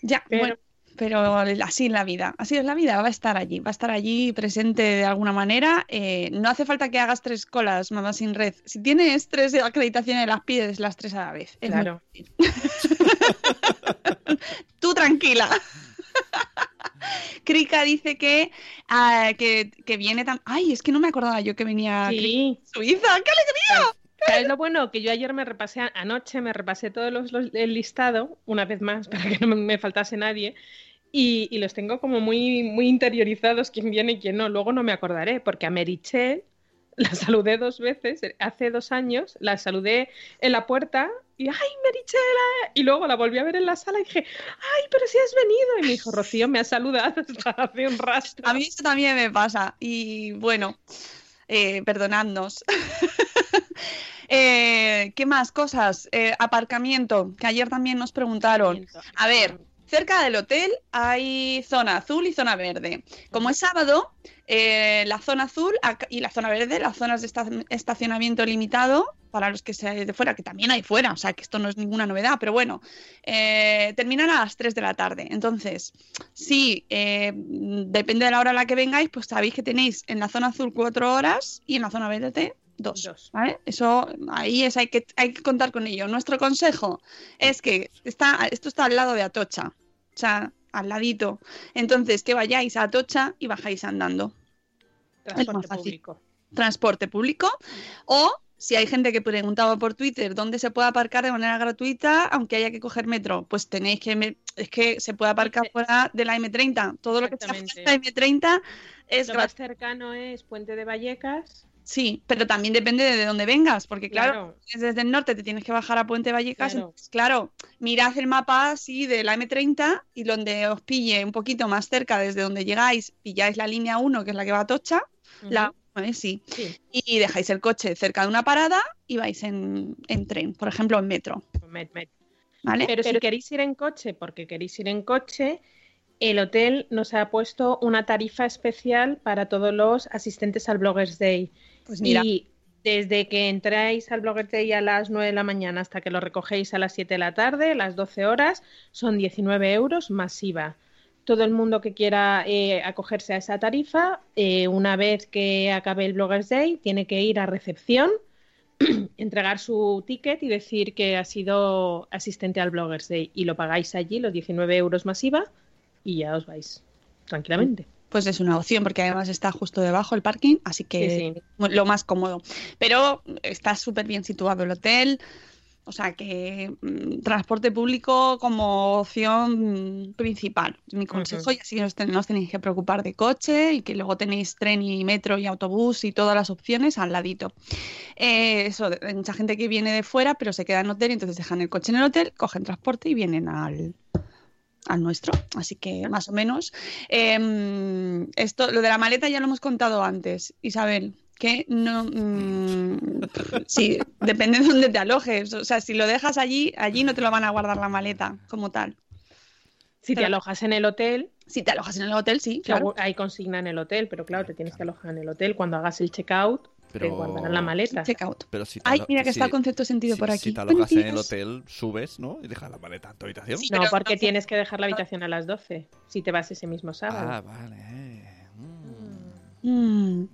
[SPEAKER 1] Ya,
[SPEAKER 2] Pero-
[SPEAKER 1] bueno, pero así es la vida, así es la vida, va a estar allí, va a estar allí presente de alguna manera. Eh, no hace falta que hagas tres colas, mamá sin red. Si tienes tres acreditaciones, las pides las tres a la vez. Es
[SPEAKER 2] Claro.
[SPEAKER 1] Tú tranquila. Krika dice que, ah, que, que viene tan... Ay, es que no me acordaba yo que venía
[SPEAKER 2] Sí.
[SPEAKER 1] Suiza. ¡Qué alegría!
[SPEAKER 2] ¿Sabes lo bueno? Que yo ayer me repasé, anoche me repasé todos los, los- el listado, una vez más, para que no me, faltase nadie, y, y los tengo como muy, muy interiorizados, quién viene y quién no. Luego no me acordaré, porque a Merichel la saludé dos veces, hace dos años, la saludé en la puerta y, ¡ay, Merichel! Y luego la volví a ver en la sala y dije, ¡ay, pero si has venido! Y me dijo, Rocío, me has saludado hasta hace un rastro.
[SPEAKER 1] A mí eso también me pasa. Y bueno, eh, perdonadnos. Eh, ¿Qué más cosas? Eh, aparcamiento, que ayer también nos preguntaron. A ver, cerca del hotel hay zona azul y zona verde. Como es sábado, eh, la zona azul y la zona verde, las zonas de esta- estacionamiento limitado para los que seáis de fuera, que también hay fuera, o sea que esto no es ninguna novedad, pero bueno, eh, terminan a las 3 de la tarde. Entonces, si eh, depende de la hora a la que vengáis, pues sabéis que tenéis en la zona azul 4 horas y en la zona verde dos.
[SPEAKER 2] Dos.
[SPEAKER 1] ¿vale? Eso ahí es, hay, que, hay que contar con ello. Nuestro consejo es que está, esto está al lado de Atocha, o sea, al ladito. Entonces, que vayáis a Atocha y bajáis andando
[SPEAKER 2] Transporte público.
[SPEAKER 1] transporte público o si hay gente que preguntaba por Twitter dónde se puede aparcar de manera gratuita, aunque haya que coger metro, pues tenéis que es que se puede aparcar fuera de la M30. Todo lo que fuera de la
[SPEAKER 2] Exactamente.
[SPEAKER 1] M30 es
[SPEAKER 2] Lo más cercano es Puente de Vallecas.
[SPEAKER 1] Sí, pero también depende de dónde vengas, porque claro,
[SPEAKER 2] Claro.
[SPEAKER 1] si es desde el norte te tienes que bajar a Puente Vallecas,
[SPEAKER 2] Claro.
[SPEAKER 1] entonces, claro, mirad el mapa así de la M30 y donde os pille un poquito más cerca desde donde llegáis, pilláis la línea 1, que es la que va a Tocha, la. ¿eh? sí,
[SPEAKER 2] Sí,
[SPEAKER 1] y dejáis el coche cerca de una parada y vais en, en tren, por ejemplo, en metro,
[SPEAKER 2] met, met.
[SPEAKER 1] ¿vale?
[SPEAKER 2] Pero si queréis ir en coche, porque queréis ir en coche, el hotel nos ha puesto una tarifa especial para todos los asistentes al Bloggers Day.
[SPEAKER 1] Pues mira.
[SPEAKER 2] Desde que entráis al Day a las 9 de la mañana hasta que lo recogéis a las 7 de la tarde, las 12 horas, son 19 euros masiva. Todo el mundo que quiera eh, acogerse a esa tarifa, eh, una vez que acabe el Bloggers Day, tiene que ir a recepción entregar su ticket y decir que ha sido asistente al Bloggers Day y lo pagáis allí, los 19 euros masiva, y ya os vais tranquilamente.
[SPEAKER 1] Pues es una opción, porque además está justo debajo el parking, así que
[SPEAKER 2] Sí, sí.
[SPEAKER 1] lo más cómodo. Pero está súper bien situado el hotel, o sea que mm, transporte público como opción principal. Mi consejo, y así no os, ten- no os tenéis que preocupar de coche y que luego tenéis tren y metro y autobús y todas las opciones al ladito. Eh, eso, hay mucha gente que viene de fuera, pero se queda en hotel, y entonces dejan el coche en el hotel, cogen transporte y vienen al, al nuestro. Así que más o menos. Em, esto, lo de la maleta ya lo hemos contado antes, Isabel. Que no. mm, sí, depende de dónde te alojes. O sea, si lo dejas allí, allí no te lo van a guardar la maleta como tal.
[SPEAKER 2] Si te alojas en el hotel,
[SPEAKER 1] Si te alojas en el hotel, sí, claro.
[SPEAKER 2] hay consigna en el hotel, pero claro, te tienes que alojar en el hotel. Cuando hagas el checkout, te
[SPEAKER 3] Pero-
[SPEAKER 2] guardarán la maleta.
[SPEAKER 1] Checkout.
[SPEAKER 3] Pero si
[SPEAKER 1] Ay, mira que
[SPEAKER 3] si-
[SPEAKER 1] está el concepto sentido
[SPEAKER 3] si-
[SPEAKER 1] por
[SPEAKER 3] Si
[SPEAKER 1] aquí.
[SPEAKER 3] te alojas en el hotel, subes, ¿no? Y dejas la maleta en tu habitación.
[SPEAKER 1] Sí.
[SPEAKER 2] No,
[SPEAKER 1] pero
[SPEAKER 2] porque
[SPEAKER 1] no-
[SPEAKER 2] tienes que dejar la habitación a las 12, si te vas ese mismo sábado.
[SPEAKER 3] Ah, vale. Mm.
[SPEAKER 1] Mm.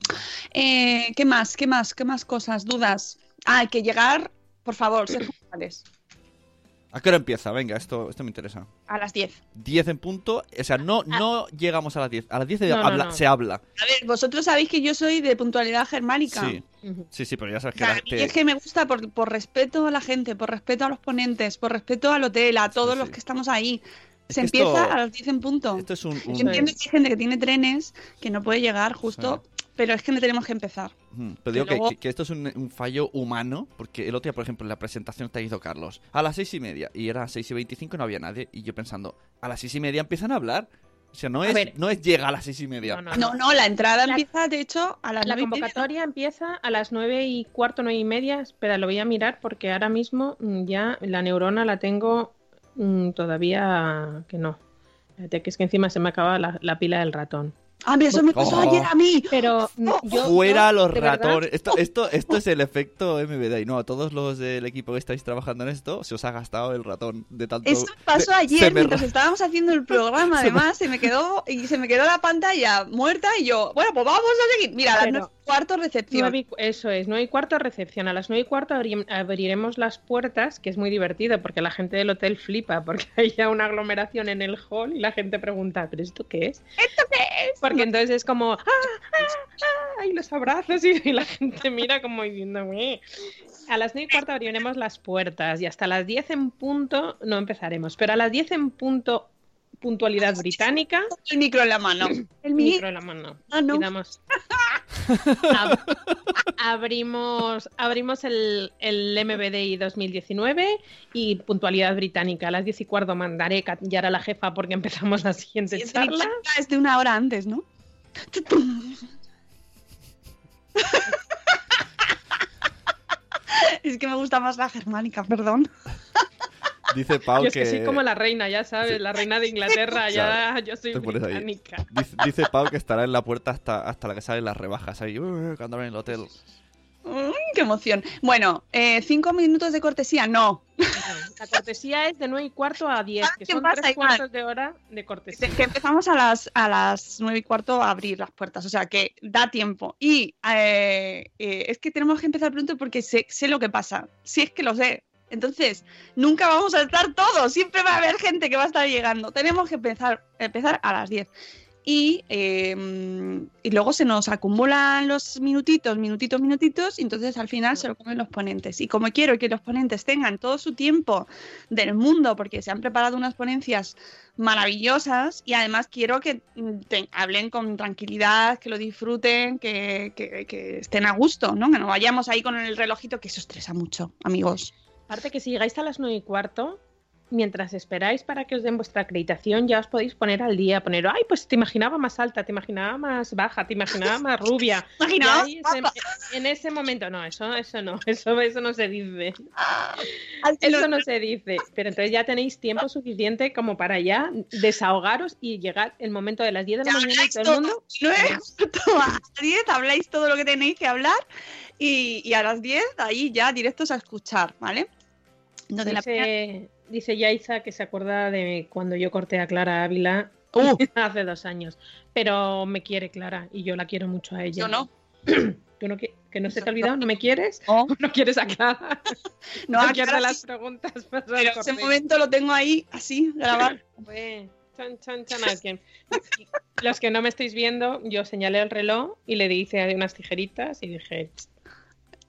[SPEAKER 1] Eh, ¿Qué más? ¿Qué más? ¿Qué más cosas? ¿Dudas? Ah, hay que llegar, por favor, ser puntuales.
[SPEAKER 3] ¿A qué hora empieza? Venga, esto, esto me interesa.
[SPEAKER 1] A las 10.
[SPEAKER 3] 10 en punto. O sea, no, no llegamos a las 10. A las 10 se,
[SPEAKER 2] No,
[SPEAKER 3] habla,
[SPEAKER 2] no.
[SPEAKER 3] se habla.
[SPEAKER 1] A ver, vosotros sabéis que yo soy de puntualidad germánica.
[SPEAKER 3] Sí, sí, sí, pero ya sabes
[SPEAKER 1] O
[SPEAKER 3] que
[SPEAKER 1] sea,
[SPEAKER 3] la-
[SPEAKER 1] a mí
[SPEAKER 3] te-
[SPEAKER 1] es que me gusta por, por respeto a la gente, por respeto a los ponentes, por respeto al hotel, a todos
[SPEAKER 3] Sí,
[SPEAKER 1] los que estamos ahí.
[SPEAKER 3] Es
[SPEAKER 1] Se empieza
[SPEAKER 3] esto-
[SPEAKER 1] a las 10 en punto.
[SPEAKER 3] esto es un... un-
[SPEAKER 1] Yo entiendo que hay gente que tiene trenes que no puede llegar justo, pero es que no tenemos que empezar.
[SPEAKER 3] Pero digo que,
[SPEAKER 1] luego-
[SPEAKER 3] que- que esto es un, un fallo humano, porque el otro día, por ejemplo, en la presentación te hizo Carlos a las seis y media, y era seis y veinticinco y no había nadie, y yo pensando, a las seis y media empiezan a hablar. O sea, no
[SPEAKER 2] A
[SPEAKER 3] es,
[SPEAKER 2] ver.
[SPEAKER 3] no es llega a las seis y media.
[SPEAKER 2] No, no,
[SPEAKER 1] No, no, la entrada
[SPEAKER 2] La-
[SPEAKER 1] empieza, de hecho, a las
[SPEAKER 2] La
[SPEAKER 1] nueve y media.
[SPEAKER 2] convocatoria empieza a las nueve y cuarto, nueve y media. Espera, lo voy a mirar porque ahora mismo mm, ya la neurona la tengo mm, todavía que no. Que es que encima se me acaba la, la pila del ratón.
[SPEAKER 1] Ah, mira, eso me pasó
[SPEAKER 3] Oh.
[SPEAKER 1] ayer a mí.
[SPEAKER 2] Pero mm, yo,
[SPEAKER 3] Fuera
[SPEAKER 2] yo,
[SPEAKER 3] los ratones. Esto, esto, esto es el efecto MBD. Y no, a todos los del equipo que estáis trabajando en esto, se os ha gastado el ratón de tanto.
[SPEAKER 1] Eso me pasó
[SPEAKER 3] de-
[SPEAKER 1] ayer
[SPEAKER 3] me
[SPEAKER 1] mientras
[SPEAKER 3] ra-
[SPEAKER 1] estábamos haciendo el programa,
[SPEAKER 3] Se me-
[SPEAKER 1] además, se me quedó y se me quedó la pantalla muerta y yo, bueno, pues vamos a seguir. Mira, a las
[SPEAKER 2] Pero-
[SPEAKER 1] nueve y cuarto recepción.
[SPEAKER 2] Eso es, nueve y cuarto recepción. A las nueve y cuarto abri- abriremos las puertas, que es muy divertido porque la gente del hotel flipa porque hay ya una aglomeración en el hall y la gente pregunta, ¿pero esto qué es?
[SPEAKER 1] ¿Esto qué es?
[SPEAKER 2] Porque entonces es como, ¡ah, ah, ah! Y los abrazos y, y la gente mira como diciendo, "Meh". A las nueve y cuarto abriremos las puertas y hasta las 10 en punto no empezaremos. Pero a las 10 en punto, puntualidad británica,
[SPEAKER 1] El micro en la mano. El
[SPEAKER 2] micro
[SPEAKER 1] micro.
[SPEAKER 2] en la mano.
[SPEAKER 1] Ah, no.
[SPEAKER 2] Y damos- Ab- abrimos abrimos el, el MBDI 2019 y puntualidad británica. A las 10 y cuarto mandaré callar a la jefa porque empezamos la siguiente
[SPEAKER 1] Es,
[SPEAKER 2] charla.
[SPEAKER 1] es de una hora antes, ¿no? Es que me gusta más la germánica, perdón.
[SPEAKER 3] Dice Pau
[SPEAKER 2] Yo es
[SPEAKER 3] que.
[SPEAKER 2] que soy como la reina, ya sabes,
[SPEAKER 3] Sí.
[SPEAKER 2] la reina de Inglaterra, ya yo soy británica.
[SPEAKER 3] Dice, dice Pau que estará en la puerta hasta, hasta la que salen las rebajas ahí, "Uh, cuando abren el hotel.
[SPEAKER 1] Mm, ¡Qué emoción! Bueno, eh, ¿cinco minutos de cortesía? No.
[SPEAKER 2] La cortesía es de 9 y cuarto a 10, que
[SPEAKER 1] qué
[SPEAKER 2] son
[SPEAKER 1] pasa,
[SPEAKER 2] tres cuartos de hora de cortesía.
[SPEAKER 1] Que empezamos a las, a las nueve y cuarto a abrir las puertas, o sea que da tiempo. Y eh, eh, es que tenemos que empezar pronto porque sé, sé lo que pasa, si es que lo sé. Entonces, nunca vamos a estar todos, siempre va a haber gente que va a estar llegando. Tenemos que empezar, a las 10. Y, eh, y luego se nos acumulan los minutitos, minutitos, minutitos, y entonces al final se lo comen los ponentes. Y como quiero que los ponentes tengan todo su tiempo del mundo, porque se han preparado unas ponencias maravillosas, y además quiero que mm, hablen con tranquilidad, que lo disfruten, que- que estén a gusto, ¿no? Que no vayamos ahí con el relojito, que eso estresa mucho, amigos.
[SPEAKER 2] Aparte que si llegáis a las 9 y cuarto, mientras esperáis para que os den vuestra acreditación, ya os podéis poner al día, poner, ay, pues te imaginaba más alta, te imaginaba más baja, te imaginaba más rubia.
[SPEAKER 1] Imaginaba
[SPEAKER 2] en ese momento, no, eso, eso no, eso, eso no se dice. Eso no se dice. Pero entonces ya tenéis tiempo suficiente como para ya desahogaros y llegar el momento de las 10 de la mañana y todo el mundo.
[SPEAKER 1] Nueve, cuarto a 10, habláis todo lo que tenéis que hablar y, y a las 10 ahí ya directos a escuchar, ¿vale? Entonces, la
[SPEAKER 2] Dice, dice Yaisa que se acuerda de cuando yo corté a Clara Ávila
[SPEAKER 1] Uh.
[SPEAKER 2] hace dos años. Pero me quiere Clara y yo la quiero mucho a ella.
[SPEAKER 1] yo no.
[SPEAKER 2] ¿Tú no que no se te ha olvidado? ¿No me quieres?
[SPEAKER 1] No,
[SPEAKER 2] ¿No quieres a Clara?
[SPEAKER 1] no,
[SPEAKER 2] ¿No
[SPEAKER 1] a Clara
[SPEAKER 2] las
[SPEAKER 1] sí,
[SPEAKER 2] preguntas?
[SPEAKER 1] pero ese momento lo tengo ahí, así, grabado.
[SPEAKER 2] Chan, chan, chan, a quien- Los que no me estáis viendo, yo señalé el reloj y le hice unas tijeritas y dije,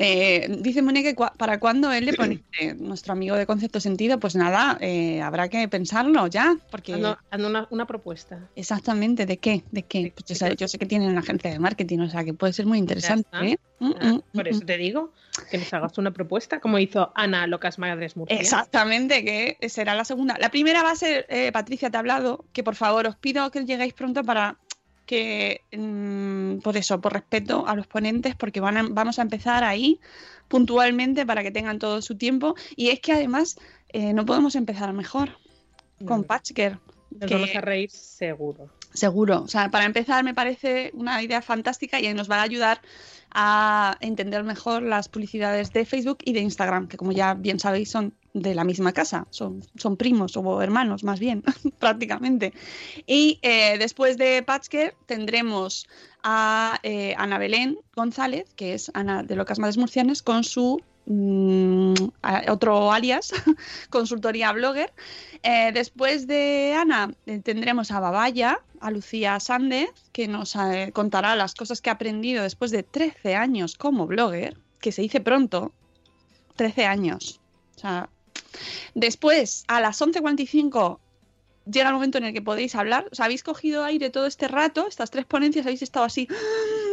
[SPEAKER 1] Eh, dice Mónica que cua- para cuándo él le pone eh, nuestro amigo de concepto sentido, pues nada, eh, habrá que pensarlo ya, porque
[SPEAKER 2] una, una propuesta.
[SPEAKER 1] exactamente de qué, de qué. Pues yo, sé, yo sé que tienen una agencia de marketing, o sea que puede ser muy interesante. ¿eh? Mm,
[SPEAKER 2] Ah,
[SPEAKER 1] mm,
[SPEAKER 2] Por
[SPEAKER 1] mm,
[SPEAKER 2] eso te digo que nos hagas una propuesta, como hizo Ana Locas Madres Murcia.
[SPEAKER 1] Exactamente, que será la segunda. La primera va a ser, eh, Patricia, te ha hablado, que por favor os pido que lleguéis pronto para que, por eso, por respeto a los ponentes, porque van a- vamos a empezar ahí puntualmente para que tengan todo su tiempo. Y es que además eh, no podemos empezar mejor con Patchker.
[SPEAKER 2] Nos
[SPEAKER 1] que-
[SPEAKER 2] vamos a reír seguro.
[SPEAKER 1] Seguro. O sea, para empezar me parece una idea fantástica y nos va a ayudar a entender mejor las publicidades de Facebook y de Instagram, que como ya bien sabéis son de la misma casa, son, son primos o hermanos más bien, prácticamente. Y eh, después de Patchker tendremos a eh, Ana Belén González, que es Ana de Locas Madres Murcianas, con su mm, otro alias, consultoría blogger. Eh, después de Ana tendremos a Babaya, a Lucía Sández, que nos contará las cosas que ha aprendido después de 13 años como blogger, que se dice pronto, 13 años. O sea, después, a las 11.45 llega el momento en el que podéis hablar. Os habéis cogido aire todo este rato, estas tres ponencias habéis estado así.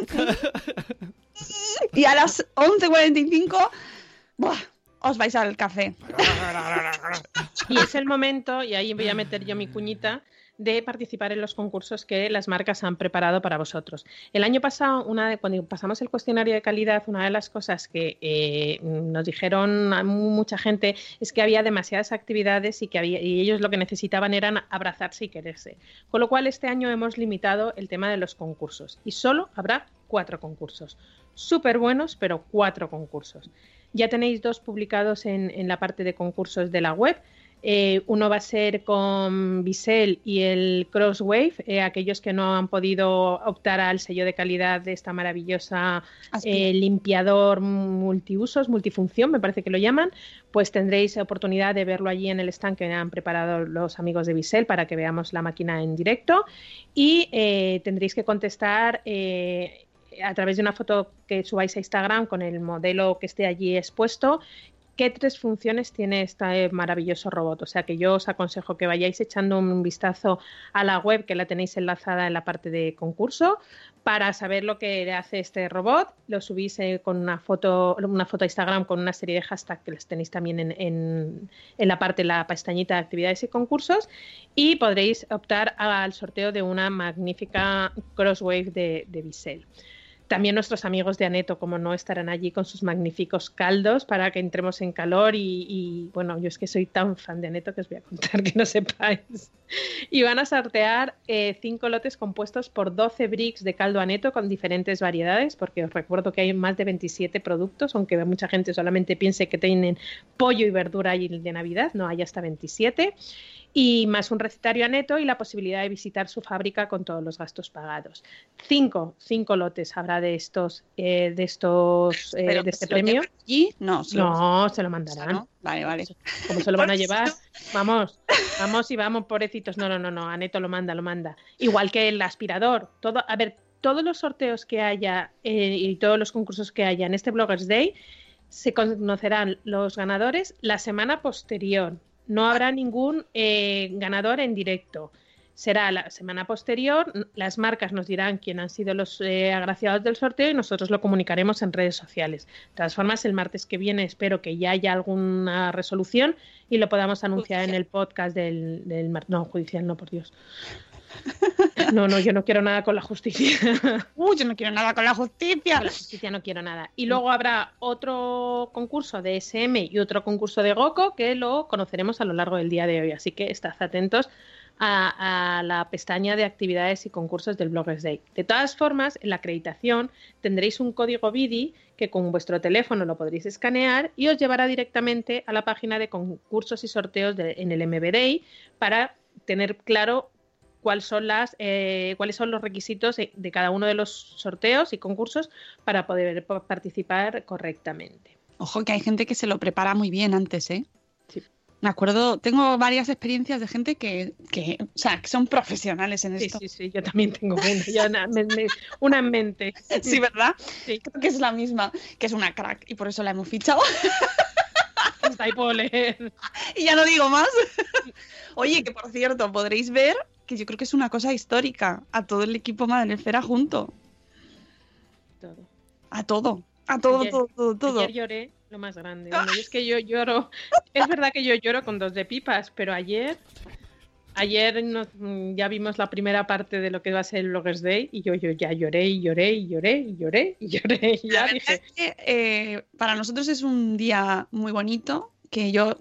[SPEAKER 1] y a las 11.45 ¡buah! os vais al café.
[SPEAKER 2] Y es el momento, y ahí voy a meter yo mi cuñita, de participar en los concursos que las marcas han preparado para vosotros. El año pasado, una de, cuando pasamos el cuestionario de calidad, una de las cosas que eh, nos dijeron mucha gente es que había demasiadas actividades y que había, y ellos lo que necesitaban eran abrazarse y quererse. Con lo cual, este año hemos limitado el tema de los concursos y solo habrá cuatro concursos. Súper buenos, pero cuatro concursos. Ya tenéis dos publicados en la parte de concursos de la web. Eh, uno va a ser con Bisel y el Crosswave, eh, aquellos que no han podido optar al sello de calidad de esta maravillosa eh, limpiador multiusos, multifunción, me parece que lo llaman, pues tendréis oportunidad de verlo allí en el stand que han preparado los amigos de Bisel para que veamos la máquina en directo. Y eh, tendréis que contestar a través de una foto que subáis a Instagram con el modelo que esté allí expuesto qué tres funciones tiene este maravilloso robot. O sea que yo os aconsejo que vayáis echando un vistazo a la web que la tenéis enlazada en la parte de concurso para saber lo que hace este robot. Lo subís eh, con una foto, una foto a Instagram con una serie de hashtags que las tenéis también en, en, la parte, la pestañita de actividades y concursos y podréis optar al sorteo de una magnífica Crosswave de, de Bisel. También nuestros amigos de Aneto, como no, estarán allí con sus magníficos caldos para que entremos en calor y, y, bueno, yo es que soy tan fan de Aneto que os voy a contar que no sepáis. Y van a sortear eh, cinco lotes compuestos por 12 bricks de caldo Aneto con diferentes variedades, porque os recuerdo que hay más de 27 productos, aunque mucha gente solamente piense que tienen pollo y verdura y de Navidad, no, hay hasta 27 y más un recetario a neto y la posibilidad de visitar su fábrica con todos los gastos pagados. Cinco, cinco lotes habrá de estos, eh, de estos, eh, de este premio.
[SPEAKER 1] ¿Y? No, se
[SPEAKER 2] no, se lo mandarán.
[SPEAKER 1] ¿no? Vale, vale.
[SPEAKER 2] ¿Cómo se lo van a llevar? Vamos, vamos y vamos, pobrecitos. No, no, no, no. Aneto lo manda, lo manda. Igual que el aspirador. Todo, a ver, todos los sorteos que haya eh, y todos los concursos que haya en este Bloggers Day se conocerán los ganadores la semana posterior. No habrá ningún eh, ganador en directo. Será la semana posterior, las marcas nos dirán quién han sido los eh, agraciados del sorteo y nosotros lo comunicaremos en redes sociales. De todas formas, el martes que viene espero que ya haya alguna resolución y lo podamos anunciar en el podcast del, del no judicial, no por Dios. No, no, yo no quiero nada con la justicia.
[SPEAKER 1] Uy, yo no quiero nada con la justicia.
[SPEAKER 2] Con la justicia no quiero nada. Y luego habrá otro concurso de SM y otro concurso de Goku que lo conoceremos a lo largo del día de hoy. Así que estad atentos a, a, la pestaña de actividades y concursos del Bloggers Day. De todas formas, en la acreditación tendréis un código BIDI que con vuestro teléfono lo podréis escanear y os llevará directamente a la página de concursos y sorteos de, en el MB Day para tener claro cuáles son las eh, cuáles son los requisitos de cada uno de los sorteos y concursos para poder participar correctamente.
[SPEAKER 1] Ojo que hay gente que se lo prepara muy bien antes, ¿eh?
[SPEAKER 2] Sí.
[SPEAKER 1] Me acuerdo, tengo varias experiencias de gente que, que, o sea, que son profesionales en
[SPEAKER 2] Sí,
[SPEAKER 1] esto.
[SPEAKER 2] sí, sí, yo también tengo una, yo una, me- me- una en mente.
[SPEAKER 1] Sí, ¿verdad?
[SPEAKER 2] Sí.
[SPEAKER 1] Creo que es la misma, que es una crack y por eso la hemos fichado.
[SPEAKER 2] Hasta ahí puedo leer.
[SPEAKER 1] y ya no digo más. Oye, que por cierto, podréis ver que yo creo que es una cosa histórica a todo el equipo Madrefera junto.
[SPEAKER 2] Todo.
[SPEAKER 1] A todo. A todo,
[SPEAKER 2] Ayer-
[SPEAKER 1] todo, todo, todo.
[SPEAKER 2] Ayer lloré lo más grande. Bueno, y es que yo lloro. Es verdad que yo lloro con dos de pipas, pero ayer. Ayer nos- mm, ya vimos la primera parte de lo que va a ser el Bloggers Day y yo, yo ya lloré y lloré y lloré y lloré y lloré y ya dije,
[SPEAKER 1] es que, eh, para nosotros es un día muy bonito, que yo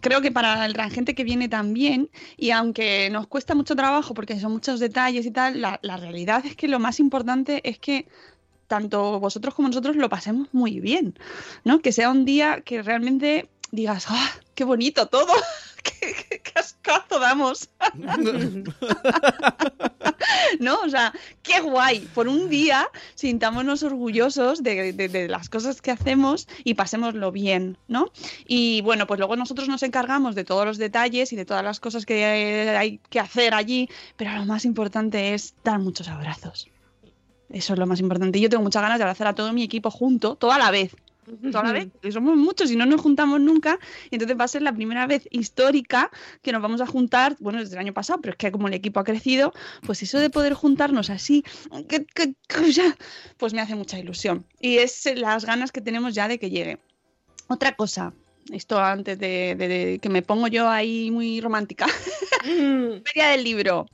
[SPEAKER 1] creo que para la gente que viene también, y aunque nos cuesta mucho trabajo porque son muchos detalles y tal, la, la realidad es que lo más importante es que tanto vosotros como nosotros lo pasemos muy bien, ¿no? Que sea un día que realmente digas, ¡ah, qué bonito todo! ¡Qué, qué damos! ¿no? O sea, qué guay. Por un día sintámonos orgullosos de, de- de las cosas que hacemos y pasémoslo bien, ¿no? Y bueno, pues luego nosotros nos encargamos de todos los detalles y de todas las cosas que hay que hacer allí, pero lo más importante es dar muchos abrazos. Eso es lo más importante. Yo tengo muchas ganas de abrazar a todo mi equipo junto, toda la vez. Toda la vez, porque somos muchos y no nos juntamos nunca. Y entonces va a ser la primera vez histórica que nos vamos a juntar, bueno, desde el año pasado, pero es que como el equipo ha crecido, pues eso de poder juntarnos así, que- que- que ya, pues me hace mucha ilusión. Y es las ganas que tenemos ya de que llegue. Otra cosa, esto antes de, de- de que me pongo yo ahí muy romántica.
[SPEAKER 2] "Mm,
[SPEAKER 1] Feria del libro.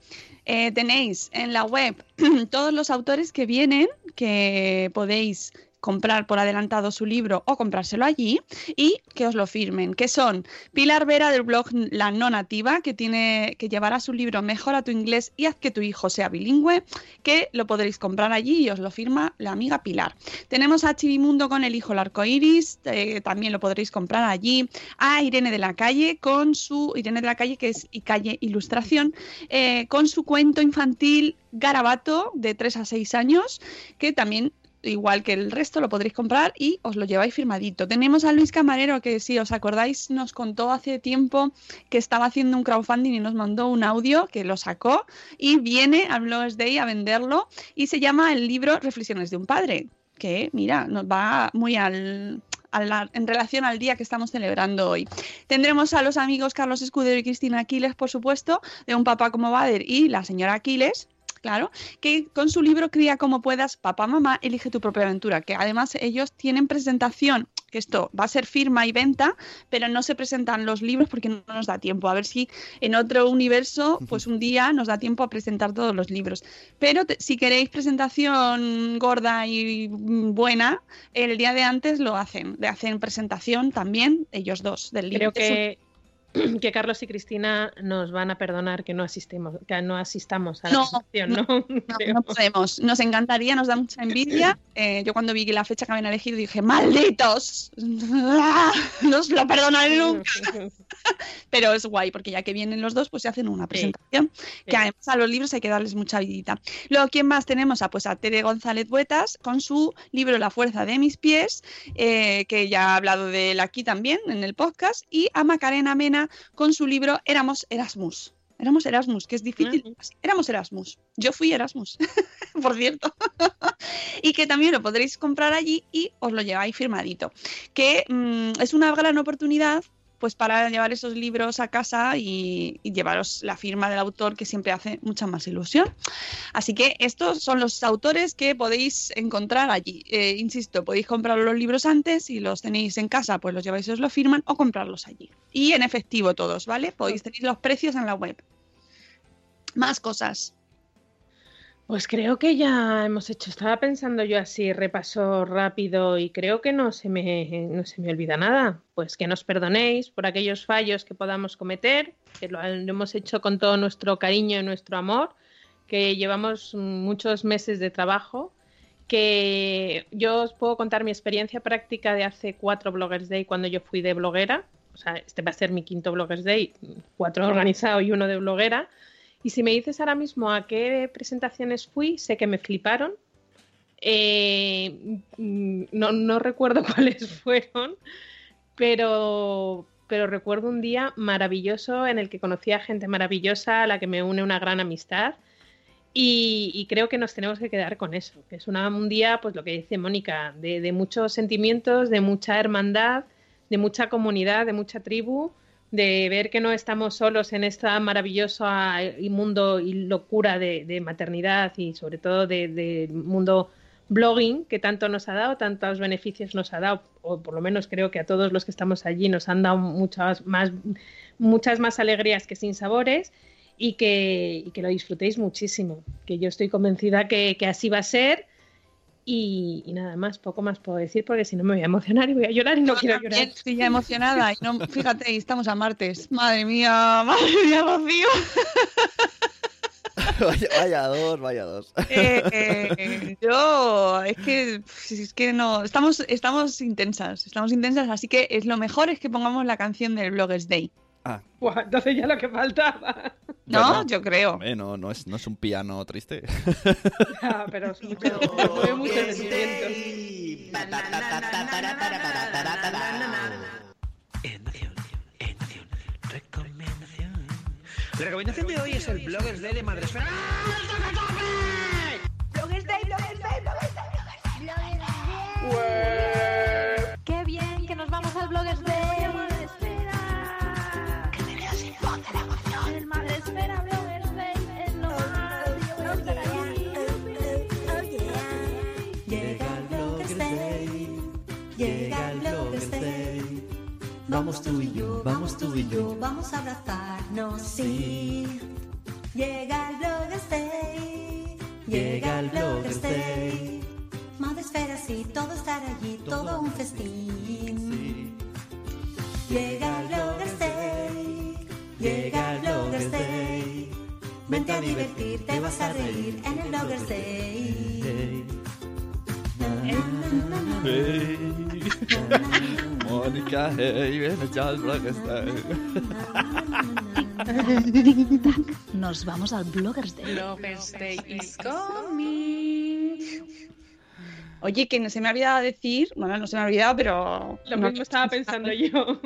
[SPEAKER 1] Eh, tenéis en la web todos los autores que vienen, que podéis comprar por adelantado su libro o comprárselo allí y que os lo firmen, que son Pilar Vera del blog La No Nativa, que tiene que llevará su libro Mejora tu inglés y haz que tu hijo sea bilingüe, que lo podréis comprar allí y os lo firma la amiga Pilar. Tenemos a Chivimundo con El hijo el arco iris, eh, también lo podréis comprar allí. A Irene de la Calle con su Irene de la Calle, que es y Calle Ilustración, eh, con su cuento infantil Garabato de 3 a 6 años, que también igual que el resto lo podréis comprar y os lo lleváis firmadito. Tenemos a Luis Camarero que si os acordáis nos contó hace tiempo que estaba haciendo un crowdfunding y nos mandó un audio que lo sacó y viene al Bloggers Day a venderlo y se llama el libro Reflexiones de un padre, que mira, nos va muy al a en relación al día que estamos celebrando hoy. Tendremos a los amigos Carlos Escudero y Cristina Aquiles, por supuesto, de Un Papá como Bader y la señora Aquiles, claro, que con su libro Cría como puedas, papá, mamá, elige tu propia aventura, que además ellos tienen presentación que esto va a ser firma y venta, pero no se presentan los libros porque no nos da tiempo. A ver si en otro universo, pues un día nos da tiempo a presentar todos los libros. Pero te- si queréis presentación gorda y buena, el día de antes lo hacen. Le hacen presentación también, ellos dos, del libro.
[SPEAKER 2] Creo que, que Carlos y Cristina nos van a perdonar que no asistemos, que no asistamos a la
[SPEAKER 1] No,
[SPEAKER 2] ¿no?
[SPEAKER 1] No, no podemos. Nos encantaría, nos da mucha envidia. Eh, yo cuando vi que la fecha que habían elegido dije, ¡malditos! No os lo perdonaré nunca. Pero es guay, porque ya que vienen los dos, pues se hacen una presentación. Que
[SPEAKER 2] Sí.
[SPEAKER 1] además a los libros hay que darles mucha vidita. Luego, ¿quién más tenemos? Ah, pues a Tere González Buetas con su libro La fuerza de mis pies, eh, que ya ha hablado de él aquí también en el podcast. Y a Macarena Mena con su libro Éramos Erasmus. Éramos Erasmus, que es difícil.
[SPEAKER 2] Ujú.
[SPEAKER 1] Éramos Erasmus. Yo fui Erasmus, por cierto. y que también lo podréis comprar allí y os lo lleváis firmadito. Que mm, es una gran oportunidad pues para llevar esos libros a casa y, y llevaros la firma del autor que siempre hace mucha más ilusión. Así que estos son los autores que podéis encontrar allí. Eh, insisto, podéis comprar los libros antes y los tenéis en casa, pues los lleváis y os lo firman o comprarlos allí. Y en efectivo todos, ¿vale? Podéis tener los precios en la web. Más cosas.
[SPEAKER 2] Pues creo que ya hemos hecho, estaba pensando yo así, repaso rápido y creo que no se me, no se me olvida nada. Pues que nos perdonéis por aquellos fallos que podamos cometer, que lo, hemos hecho con todo nuestro cariño y nuestro amor, que llevamos muchos meses de trabajo, que yo os puedo contar mi experiencia práctica de hace cuatro Bloggers Day cuando yo fui de bloguera. O sea, este va a ser mi quinto Bloggers Day, cuatro organizado y uno de bloguera. Y si me dices ahora mismo a qué presentaciones fui, sé que me fliparon. Eh, mm, no, no recuerdo cuáles fueron, pero, pero recuerdo un día maravilloso en el que conocí a gente maravillosa, a la que me une una gran amistad. Y, creo que nos tenemos que quedar con eso, que es un día, pues lo que dice Mónica, de, de muchos sentimientos, de mucha hermandad, de mucha comunidad, de mucha tribu, de ver que no estamos solos en esta maravillosa y mundo y locura de, de maternidad y sobre todo del de mundo blogging que tanto nos ha dado, tantos beneficios nos ha dado, o por lo menos creo que a todos los que estamos allí nos han dado muchas más, muchas más alegrías que sin sabores y que, que lo disfrutéis muchísimo, que yo estoy convencida que, que así va a ser. Y, y, nada más, poco más puedo decir porque si no me voy a emocionar y voy a llorar y no quiero llorar.
[SPEAKER 1] Estoy ya emocionada y no, fíjate, estamos a martes. Madre mía, madre mía, Rocío.
[SPEAKER 3] vaya, vaya, dos, vaya dos.
[SPEAKER 1] Eh, eh, yo, es que, es que no, estamos, estamos intensas, estamos intensas, así que es lo mejor es que pongamos la canción del Bloggers Day.
[SPEAKER 3] Ah.
[SPEAKER 2] Buah, entonces ya lo que faltaba.
[SPEAKER 1] No,
[SPEAKER 3] Bueno,
[SPEAKER 1] yo creo.
[SPEAKER 3] hombre, no, no, es, no es un piano triste.
[SPEAKER 2] Pero es mucho, mueve.
[SPEAKER 4] La recomendación de hoy es el Bloggers Day de Madresfera.
[SPEAKER 5] Bloggers Day, Bloggers Day, Bloggers Day, Bloggers Day.
[SPEAKER 6] Qué bien que nos vamos al Bloggers Day.
[SPEAKER 7] Vamos tú y yo, vamos tú y yo,
[SPEAKER 8] vamos a abrazarnos, sí. Llega el Bloggers Day,
[SPEAKER 7] llega el Bloggers Day.
[SPEAKER 8] Madresfera, sí, todo estar allí, todo un festín. Llega el Bloggers Day, llega el Bloggers Day. Vente a divertir, te vas a reír en el Bloggers Day.
[SPEAKER 3] Mónica, hey, ven Bloggers Day.
[SPEAKER 6] Nos vamos al Bloggers Day.
[SPEAKER 1] Bloggers Day is coming. Oye, que no se me ha olvidado decir, bueno, no se me ha olvidado, pero...
[SPEAKER 2] Lo mismo estaba pensando yo.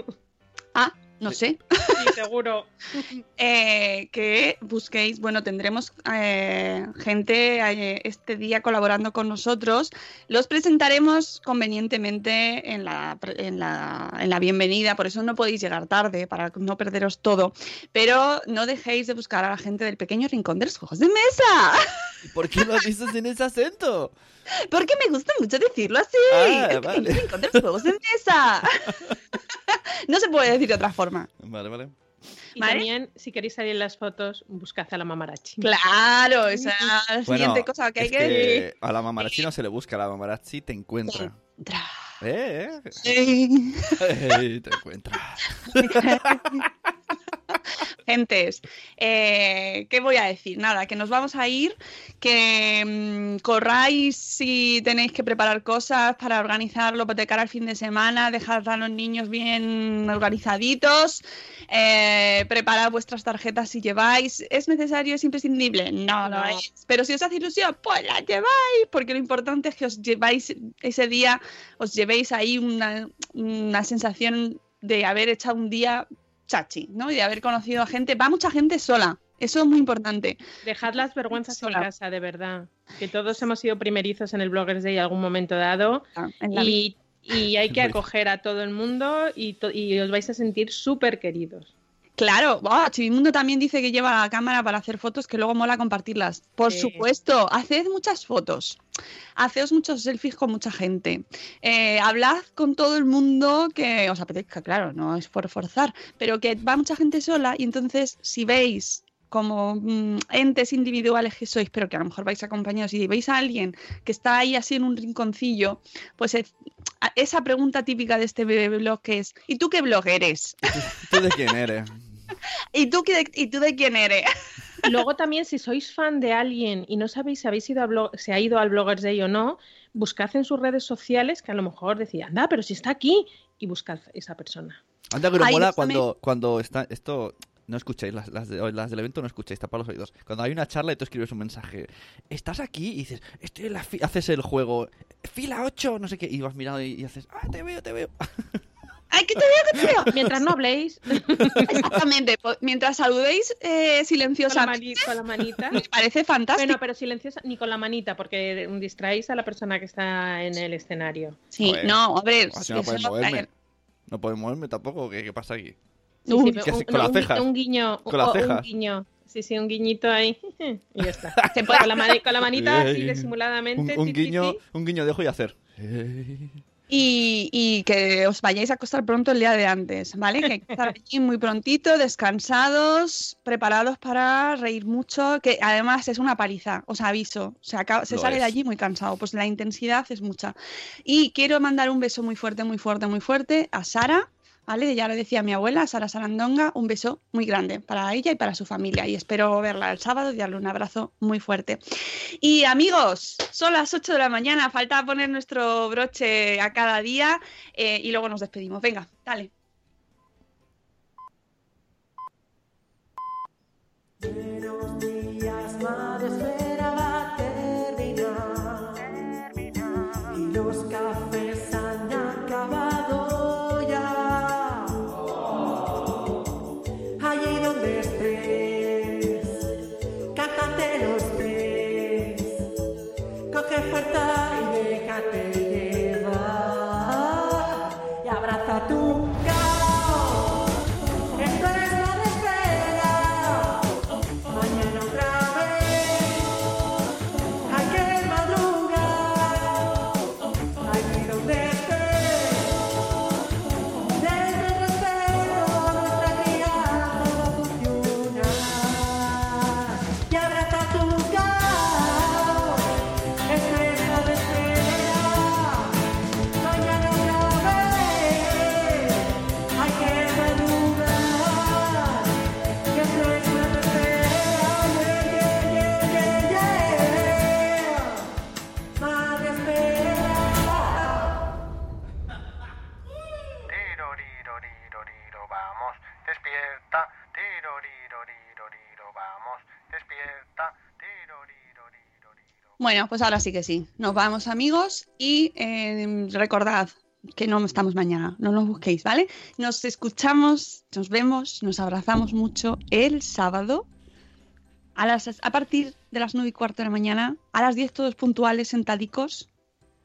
[SPEAKER 1] Ah, no sé,
[SPEAKER 2] Sí, seguro.
[SPEAKER 1] eh, que busquéis, bueno, tendremos eh, gente eh, este día colaborando con nosotros. Los presentaremos convenientemente en la, en, la, en la bienvenida, por eso no podéis llegar tarde para no perderos todo. Pero no dejéis de buscar a la gente del pequeño rincón de los juegos de mesa,
[SPEAKER 3] ¿Y por qué lo dices en ese acento?
[SPEAKER 1] porque me gusta mucho decirlo así.
[SPEAKER 3] Ah, vale.
[SPEAKER 1] pequeño rincón de los juegos de mesa. no se puede decir de otra forma.
[SPEAKER 3] Vale, vale.
[SPEAKER 2] Y
[SPEAKER 1] ¿Vale?
[SPEAKER 2] también, si queréis salir en las fotos, buscad a la mamarachi.
[SPEAKER 1] Claro, esa es la
[SPEAKER 3] Bueno,
[SPEAKER 1] siguiente cosa que hay
[SPEAKER 3] es
[SPEAKER 1] que decir.
[SPEAKER 3] a la mamarachi no se le busca, a la mamarachi te encuentra.
[SPEAKER 1] Entra.
[SPEAKER 3] ¿Eh? eh.
[SPEAKER 1] Sí.
[SPEAKER 3] Ey, te encuentra.
[SPEAKER 1] Gentes, eh, ¿qué voy a decir? Nada, que nos vamos a ir, que mm, corráis si tenéis que preparar cosas para organizarlo de cara al fin de semana, dejar a los niños bien organizaditos, eh, preparad vuestras tarjetas si lleváis. ¿Es necesario, es imprescindible? No, no,
[SPEAKER 2] No.
[SPEAKER 1] es. Pero si os hace ilusión, pues la lleváis, porque lo importante es que os lleváis ese día, os llevéis ahí una, una sensación de haber echado un día chachi, ¿no? Y de haber conocido a gente. Va mucha gente sola. Eso es muy importante.
[SPEAKER 2] Dejad las vergüenzas en casa, de verdad. Que todos hemos sido primerizos en el Bloggers Day en algún momento dado.
[SPEAKER 1] La
[SPEAKER 2] Y, y hay que acoger a todo el mundo y, y os vais a sentir súper queridos.
[SPEAKER 1] Claro, oh, Chivimundo también dice que lleva la cámara para hacer fotos que luego mola compartirlas. Por
[SPEAKER 2] Sí.
[SPEAKER 1] supuesto, haced muchas fotos, haceos muchos selfies con mucha gente, Eh, hablad con todo el mundo que os apetezca, claro, no es por forzar, pero que va mucha gente sola y entonces si veis como mm, entes individuales que sois, pero que a lo mejor vais acompañados y veis a alguien que está ahí así en un rinconcillo, pues es- a- esa pregunta típica de este blog que es ¿y tú qué blog eres?
[SPEAKER 3] ¿Tú de quién eres?
[SPEAKER 1] ¿Y tú, qué- ¿Y tú de quién eres?
[SPEAKER 2] Luego también, si sois fan de alguien y no sabéis si habéis ido a blog- si ha ido al Bloggers Day o no, buscad en sus redes sociales que a lo mejor decía, anda, pero si está aquí, y buscad esa persona.
[SPEAKER 3] Anda
[SPEAKER 1] Ay,
[SPEAKER 3] mola cuando, cuando está esto. No escucháis, las, las, de- las del evento no escucháis, tapa los oídos. Cuando hay una charla y tú escribes un mensaje, ¿estás aquí? Y dices, estoy en la fi-", haces el juego, fila 8, no sé qué, y vas mirando y, y haces, ah, te veo, te veo.
[SPEAKER 1] ¡Ay, que te veo, que te veo!
[SPEAKER 2] Mientras no habléis,
[SPEAKER 1] Exactamente. Mientras saludéis eh,
[SPEAKER 2] con la,
[SPEAKER 1] silenciosamente,
[SPEAKER 2] mani- con la manita.
[SPEAKER 1] me parece fantástico.
[SPEAKER 2] Bueno, pero silenciosa, ni con la manita, porque distraéis a la persona que está en el escenario.
[SPEAKER 1] sí,
[SPEAKER 3] Joder.
[SPEAKER 1] no, a ver.
[SPEAKER 3] Así no puedes moverme. No puedo moverme tampoco, ¿qué, qué pasa aquí?
[SPEAKER 2] Sí,
[SPEAKER 1] Uy,
[SPEAKER 2] sí,
[SPEAKER 3] ¿qué
[SPEAKER 2] pero
[SPEAKER 3] hace-
[SPEAKER 2] un-
[SPEAKER 3] con las
[SPEAKER 2] un gui-
[SPEAKER 3] cejas?
[SPEAKER 2] Un guiño.
[SPEAKER 3] Con las
[SPEAKER 2] o-
[SPEAKER 3] cejas.
[SPEAKER 2] Un guiño. Sí, sí, un guiñito ahí. y ya está. con, la mani- con la manita así disimuladamente.
[SPEAKER 3] Un, guiño, un guiño de ojo y hacer.
[SPEAKER 1] Y, y que os vayáis a acostar pronto el día de antes, ¿vale? Que hay que estar allí muy prontito, descansados, preparados para reír mucho, que además es una paliza, os aviso. Se, acaba- se sale de allí muy cansado, pues la intensidad es mucha. Y quiero mandar un beso muy fuerte, muy fuerte, muy fuerte a Sara, ¿vale? Ya lo decía mi abuela, Sara Sarandonga, un beso muy grande para ella y para su familia. Y espero verla el sábado y darle un abrazo muy fuerte. Y amigos, son las 8 de la mañana, falta poner nuestro broche a cada día eh, y luego nos despedimos. Venga, dale.
[SPEAKER 7] A terminar. Y los cafés
[SPEAKER 1] Bueno, pues ahora sí que sí. Nos vamos amigos y eh, recordad, que no estamos mañana, no nos busquéis, ¿vale? Nos escuchamos, nos vemos, nos abrazamos mucho el sábado a, las, a partir de las 9 y cuarto de la mañana, a las 10 todos puntuales, sentadicos,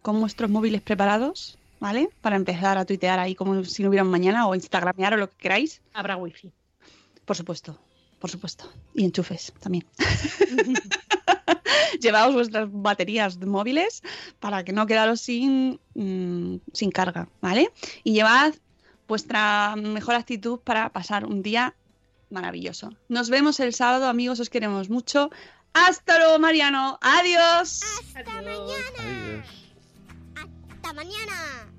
[SPEAKER 1] con vuestros móviles preparados, ¿vale? Para empezar a tuitear ahí como si no hubiera mañana o instagramear o lo que queráis.
[SPEAKER 2] Habrá wifi.
[SPEAKER 1] Por supuesto, por supuesto. Y enchufes también. Llevaos vuestras baterías de móviles para que no quedaros sin, mm, sin carga, ¿vale? Y llevad vuestra mejor actitud para pasar un día maravilloso. Nos vemos el sábado, amigos, os queremos mucho. Hasta luego, Mariano. Adiós.
[SPEAKER 6] Hasta mañana. Hasta mañana.